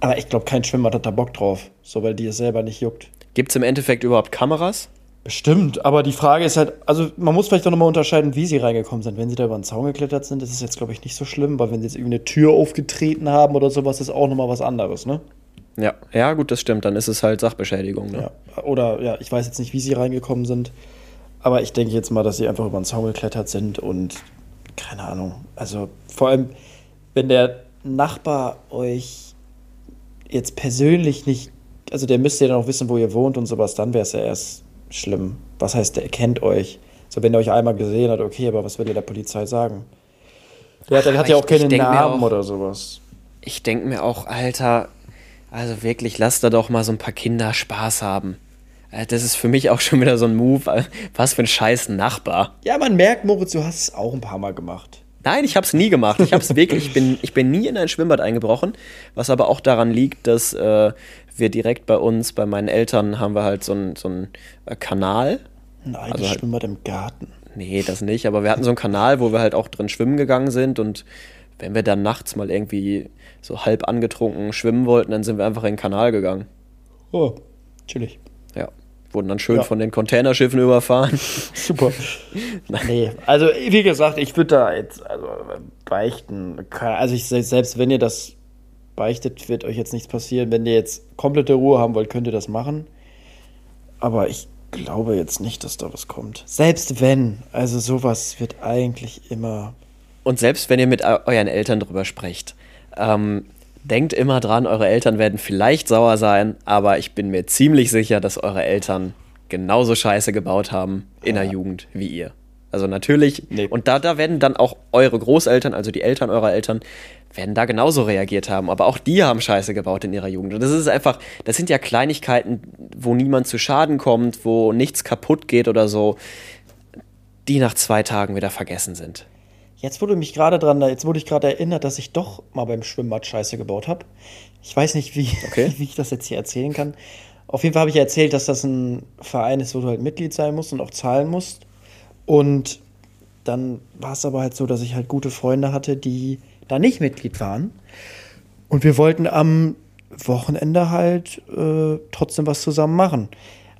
Aber ich glaube, kein Schwimmbad hat da Bock drauf, so weil die es selber nicht juckt. Gibt es im Endeffekt überhaupt Kameras? Bestimmt, aber die Frage ist halt, also man muss vielleicht auch nochmal unterscheiden, wie sie reingekommen sind. Wenn sie da über den Zaun geklettert sind, ist es jetzt, glaube ich, nicht so schlimm, weil wenn sie jetzt irgendeine Tür aufgetreten haben oder sowas, ist auch nochmal was anderes, ne? Ja, ja, gut, das stimmt, dann ist es halt Sachbeschädigung. Ne? Ja. Oder ja, ich weiß jetzt nicht, wie sie reingekommen sind, aber ich denke jetzt mal, dass sie einfach über den Zaun geklettert sind und keine Ahnung. Also vor allem, wenn der Nachbar euch jetzt persönlich nicht, also der müsste ja dann auch wissen, wo ihr wohnt und sowas, dann wäre es ja erst schlimm. Was heißt, der kennt euch? So, wenn er euch einmal gesehen hat, okay, aber was will er der Polizei sagen? Der hat, der Ach, hat ja ich- auch keine ich denk mir Namen auch- oder sowas. Ich denke mir auch, Alter, also wirklich, lass da doch mal so ein paar Kinder Spaß haben. Äh, Das ist für mich auch schon wieder so ein Move. äh, Was für ein scheiß Nachbar. Ja, man merkt, Moritz, du hast es auch ein paar Mal gemacht. Nein, ich habe es nie gemacht. Ich habe es wirklich, ich bin, ich bin nie in ein Schwimmbad eingebrochen, was aber auch daran liegt, dass äh, wir direkt bei uns, bei meinen Eltern, haben wir halt so einen so äh, Kanal. Ein eigenes Also halt- Schwimmbad im Garten. Nee, das nicht, aber wir hatten so einen Kanal, wo wir halt auch drin schwimmen gegangen sind und wenn wir dann nachts mal irgendwie so halb angetrunken schwimmen wollten, dann sind wir einfach in den Kanal gegangen. Oh, chillig. Ja. Wurden dann schön Ja. von den Containerschiffen überfahren. Super. nee, also wie gesagt, ich würde da jetzt also, beichten. Also ich selbst wenn ihr das beichtet, wird euch jetzt nichts passieren. Wenn ihr jetzt komplette Ruhe haben wollt, könnt ihr das machen. Aber ich glaube jetzt nicht, dass da was kommt. Selbst wenn, also sowas wird eigentlich immer. Und selbst wenn ihr mit eu- euren Eltern drüber sprecht, ähm, denkt immer dran, eure Eltern werden vielleicht sauer sein, aber ich bin mir ziemlich sicher, dass eure Eltern genauso Scheiße gebaut haben in der Jugend wie ihr. Also natürlich, Nee. und da, da werden dann auch eure Großeltern, also die Eltern eurer Eltern, werden da genauso reagiert haben. Aber auch die haben Scheiße gebaut in ihrer Jugend. Und das ist einfach, das sind ja Kleinigkeiten, wo niemand zu Schaden kommt, wo nichts kaputt geht oder so, die nach zwei Tagen wieder vergessen sind. Jetzt wurde mich gerade dran, jetzt wurde ich gerade erinnert, dass ich doch mal beim Schwimmbad Scheiße gebaut habe. Ich weiß nicht, wie, Okay. wie ich das jetzt hier erzählen kann. Auf jeden Fall habe ich erzählt, dass das ein Verein ist, wo du halt Mitglied sein musst und auch zahlen musst. Und dann war es aber halt so, dass ich halt gute Freunde hatte, die da nicht Mitglied waren. Und wir wollten am Wochenende halt äh, trotzdem was zusammen machen.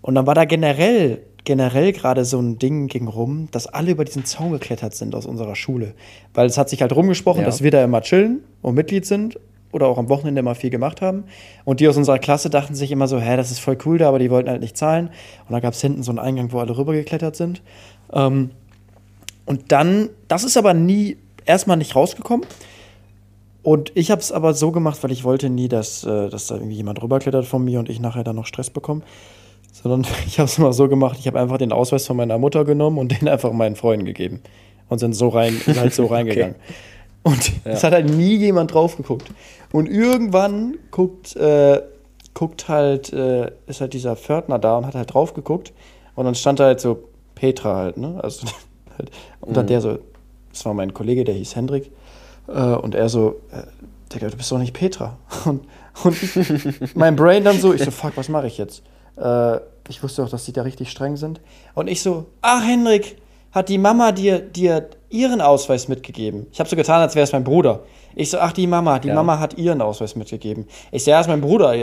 Und dann war da generell, generell gerade so ein Ding ging rum, dass alle über diesen Zaun geklettert sind aus unserer Schule. Weil es hat sich halt rumgesprochen, Ja. dass wir da immer chillen und Mitglied sind oder auch am Wochenende mal viel gemacht haben. Und die aus unserer Klasse dachten sich immer so, hä, das ist voll cool da, aber die wollten halt nicht zahlen. Und da gab es hinten so einen Eingang, wo alle rübergeklettert sind. Ähm, Und dann, das ist aber nie erstmal nicht rausgekommen. Und ich habe es aber so gemacht, weil ich wollte nie, dass, äh, dass da irgendwie jemand rüberklettert von mir und ich nachher dann noch Stress bekomme. Sondern ich habe es immer so gemacht, ich habe einfach den Ausweis von meiner Mutter genommen und den einfach meinen Freunden gegeben. Und sind so rein, sind halt so reingegangen. Und es hat halt nie jemand drauf geguckt. Und irgendwann guckt, äh, guckt halt, äh, ist halt dieser Pförtner da und hat halt drauf geguckt. Und dann stand da halt so Petra halt, ne? Also, halt, und dann der so, das war mein Kollege, der hieß Hendrik. Äh, und er so, äh, Digga, du bist doch nicht Petra. Und, und ich, mein Brain dann so, ich so, fuck, was mache ich jetzt? Äh, ich wusste doch, dass die da richtig streng sind. Und ich so, ach Hendrik, hat die Mama dir, dir ihren Ausweis mitgegeben? Ich habe so getan, als wäre es mein Bruder. Ich so, ach, die Mama, die Ja. Mama hat ihren Ausweis mitgegeben. Ich so, ja, ist mein Bruder.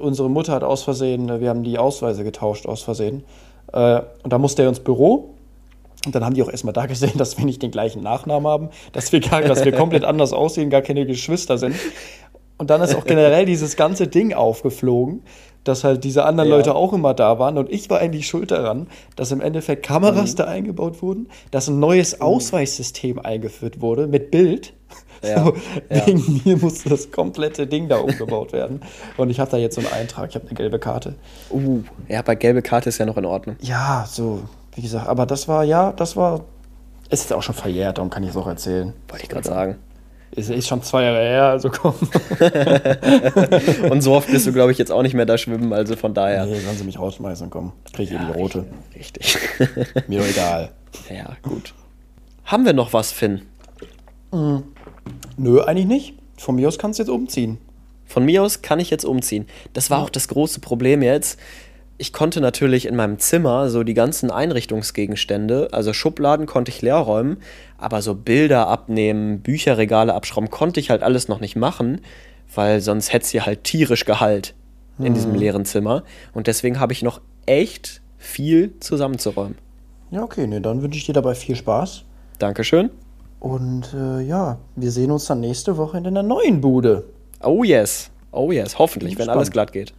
Unsere Mutter hat aus Versehen, wir haben die Ausweise getauscht aus Versehen. Äh, und da musste er ins Büro. Und dann haben die auch erstmal da gesehen, dass wir nicht den gleichen Nachnamen haben, dass wir, gar, dass wir komplett anders aussehen, gar keine Geschwister sind. Und dann ist auch generell dieses ganze Ding aufgeflogen, dass halt diese anderen Ja. Leute auch immer da waren. Und ich war eigentlich schuld daran, dass im Endeffekt Kameras da eingebaut wurden, dass ein neues Ausweissystem eingeführt wurde mit Bild. Ja, So, ja. Wegen mir musste das komplette Ding da umgebaut werden. Und ich habe da jetzt so einen Eintrag, ich habe eine gelbe Karte. Uh, ja, bei gelbe Karte ist ja noch in Ordnung. Ja, so, wie gesagt, aber das war, ja, das war. Es ist auch schon verjährt, darum kann ich es auch erzählen. Wollte ich gerade sagen. Ist, ist schon zwei Jahre her, also komm. Und so oft bist du, glaube ich, jetzt auch nicht mehr da schwimmen, also von daher. Nee, sollen sie mich rausschmeißen, komm. Krieg ich eh die rote. Richtig. Mir doch egal. ja, gut. Haben wir noch was, Finn? Nö, eigentlich nicht. Von mir aus kannst du jetzt umziehen. Von mir aus kann ich jetzt umziehen. Das war auch das große Problem jetzt. Ich konnte natürlich in meinem Zimmer so die ganzen Einrichtungsgegenstände, also Schubladen konnte ich leer räumen, aber so Bilder abnehmen, Bücherregale abschrauben, konnte ich halt alles noch nicht machen, weil sonst hätte es hier halt tierisch Gehalt in diesem leeren Zimmer. Und deswegen habe ich noch echt viel zusammenzuräumen. Ja, okay, nee, dann wünsche ich dir dabei viel Spaß. Dankeschön. Und äh, ja, wir sehen uns dann nächste Woche in der neuen Bude. Oh yes. Oh yes. Hoffentlich, wenn alles glatt geht.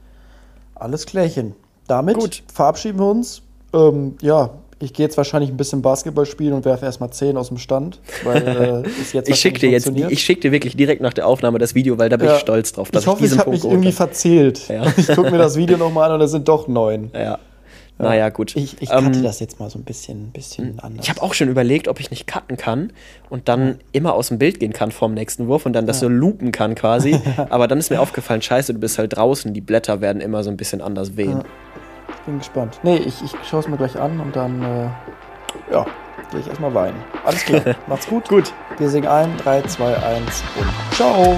Alles klärchen. Damit Gut. verabschieden wir uns. Ähm, ja, ich gehe jetzt wahrscheinlich ein bisschen Basketball spielen und werfe erstmal 10 aus dem Stand, weil äh, jetzt Ich schicke dir jetzt, ich schick dir wirklich direkt nach der Aufnahme das Video, weil da bin Ja. ich stolz drauf, dass ich hoffe, ich, diesen habe mich Punkt irgendwie geholt verzählt. Ja. Ich gucke mir das Video nochmal an und es sind doch neun. habe. Ja. Naja, gut. Ich, ich Ähm, cutte das jetzt mal so ein bisschen, bisschen anders. Ich habe auch schon überlegt, ob ich nicht cutten kann und dann immer aus dem Bild gehen kann vorm nächsten Wurf und dann das so loopen kann quasi. Aber dann ist mir aufgefallen, scheiße, du bist halt draußen, die Blätter werden immer so ein bisschen anders wehen. bin gespannt. Nee, ich, ich schaue es mir gleich an und dann, äh, ja, gehe ich erstmal weinen. Alles klar. Macht's gut. Gut. Wir singen ein, 3, 2, 1 und ciao.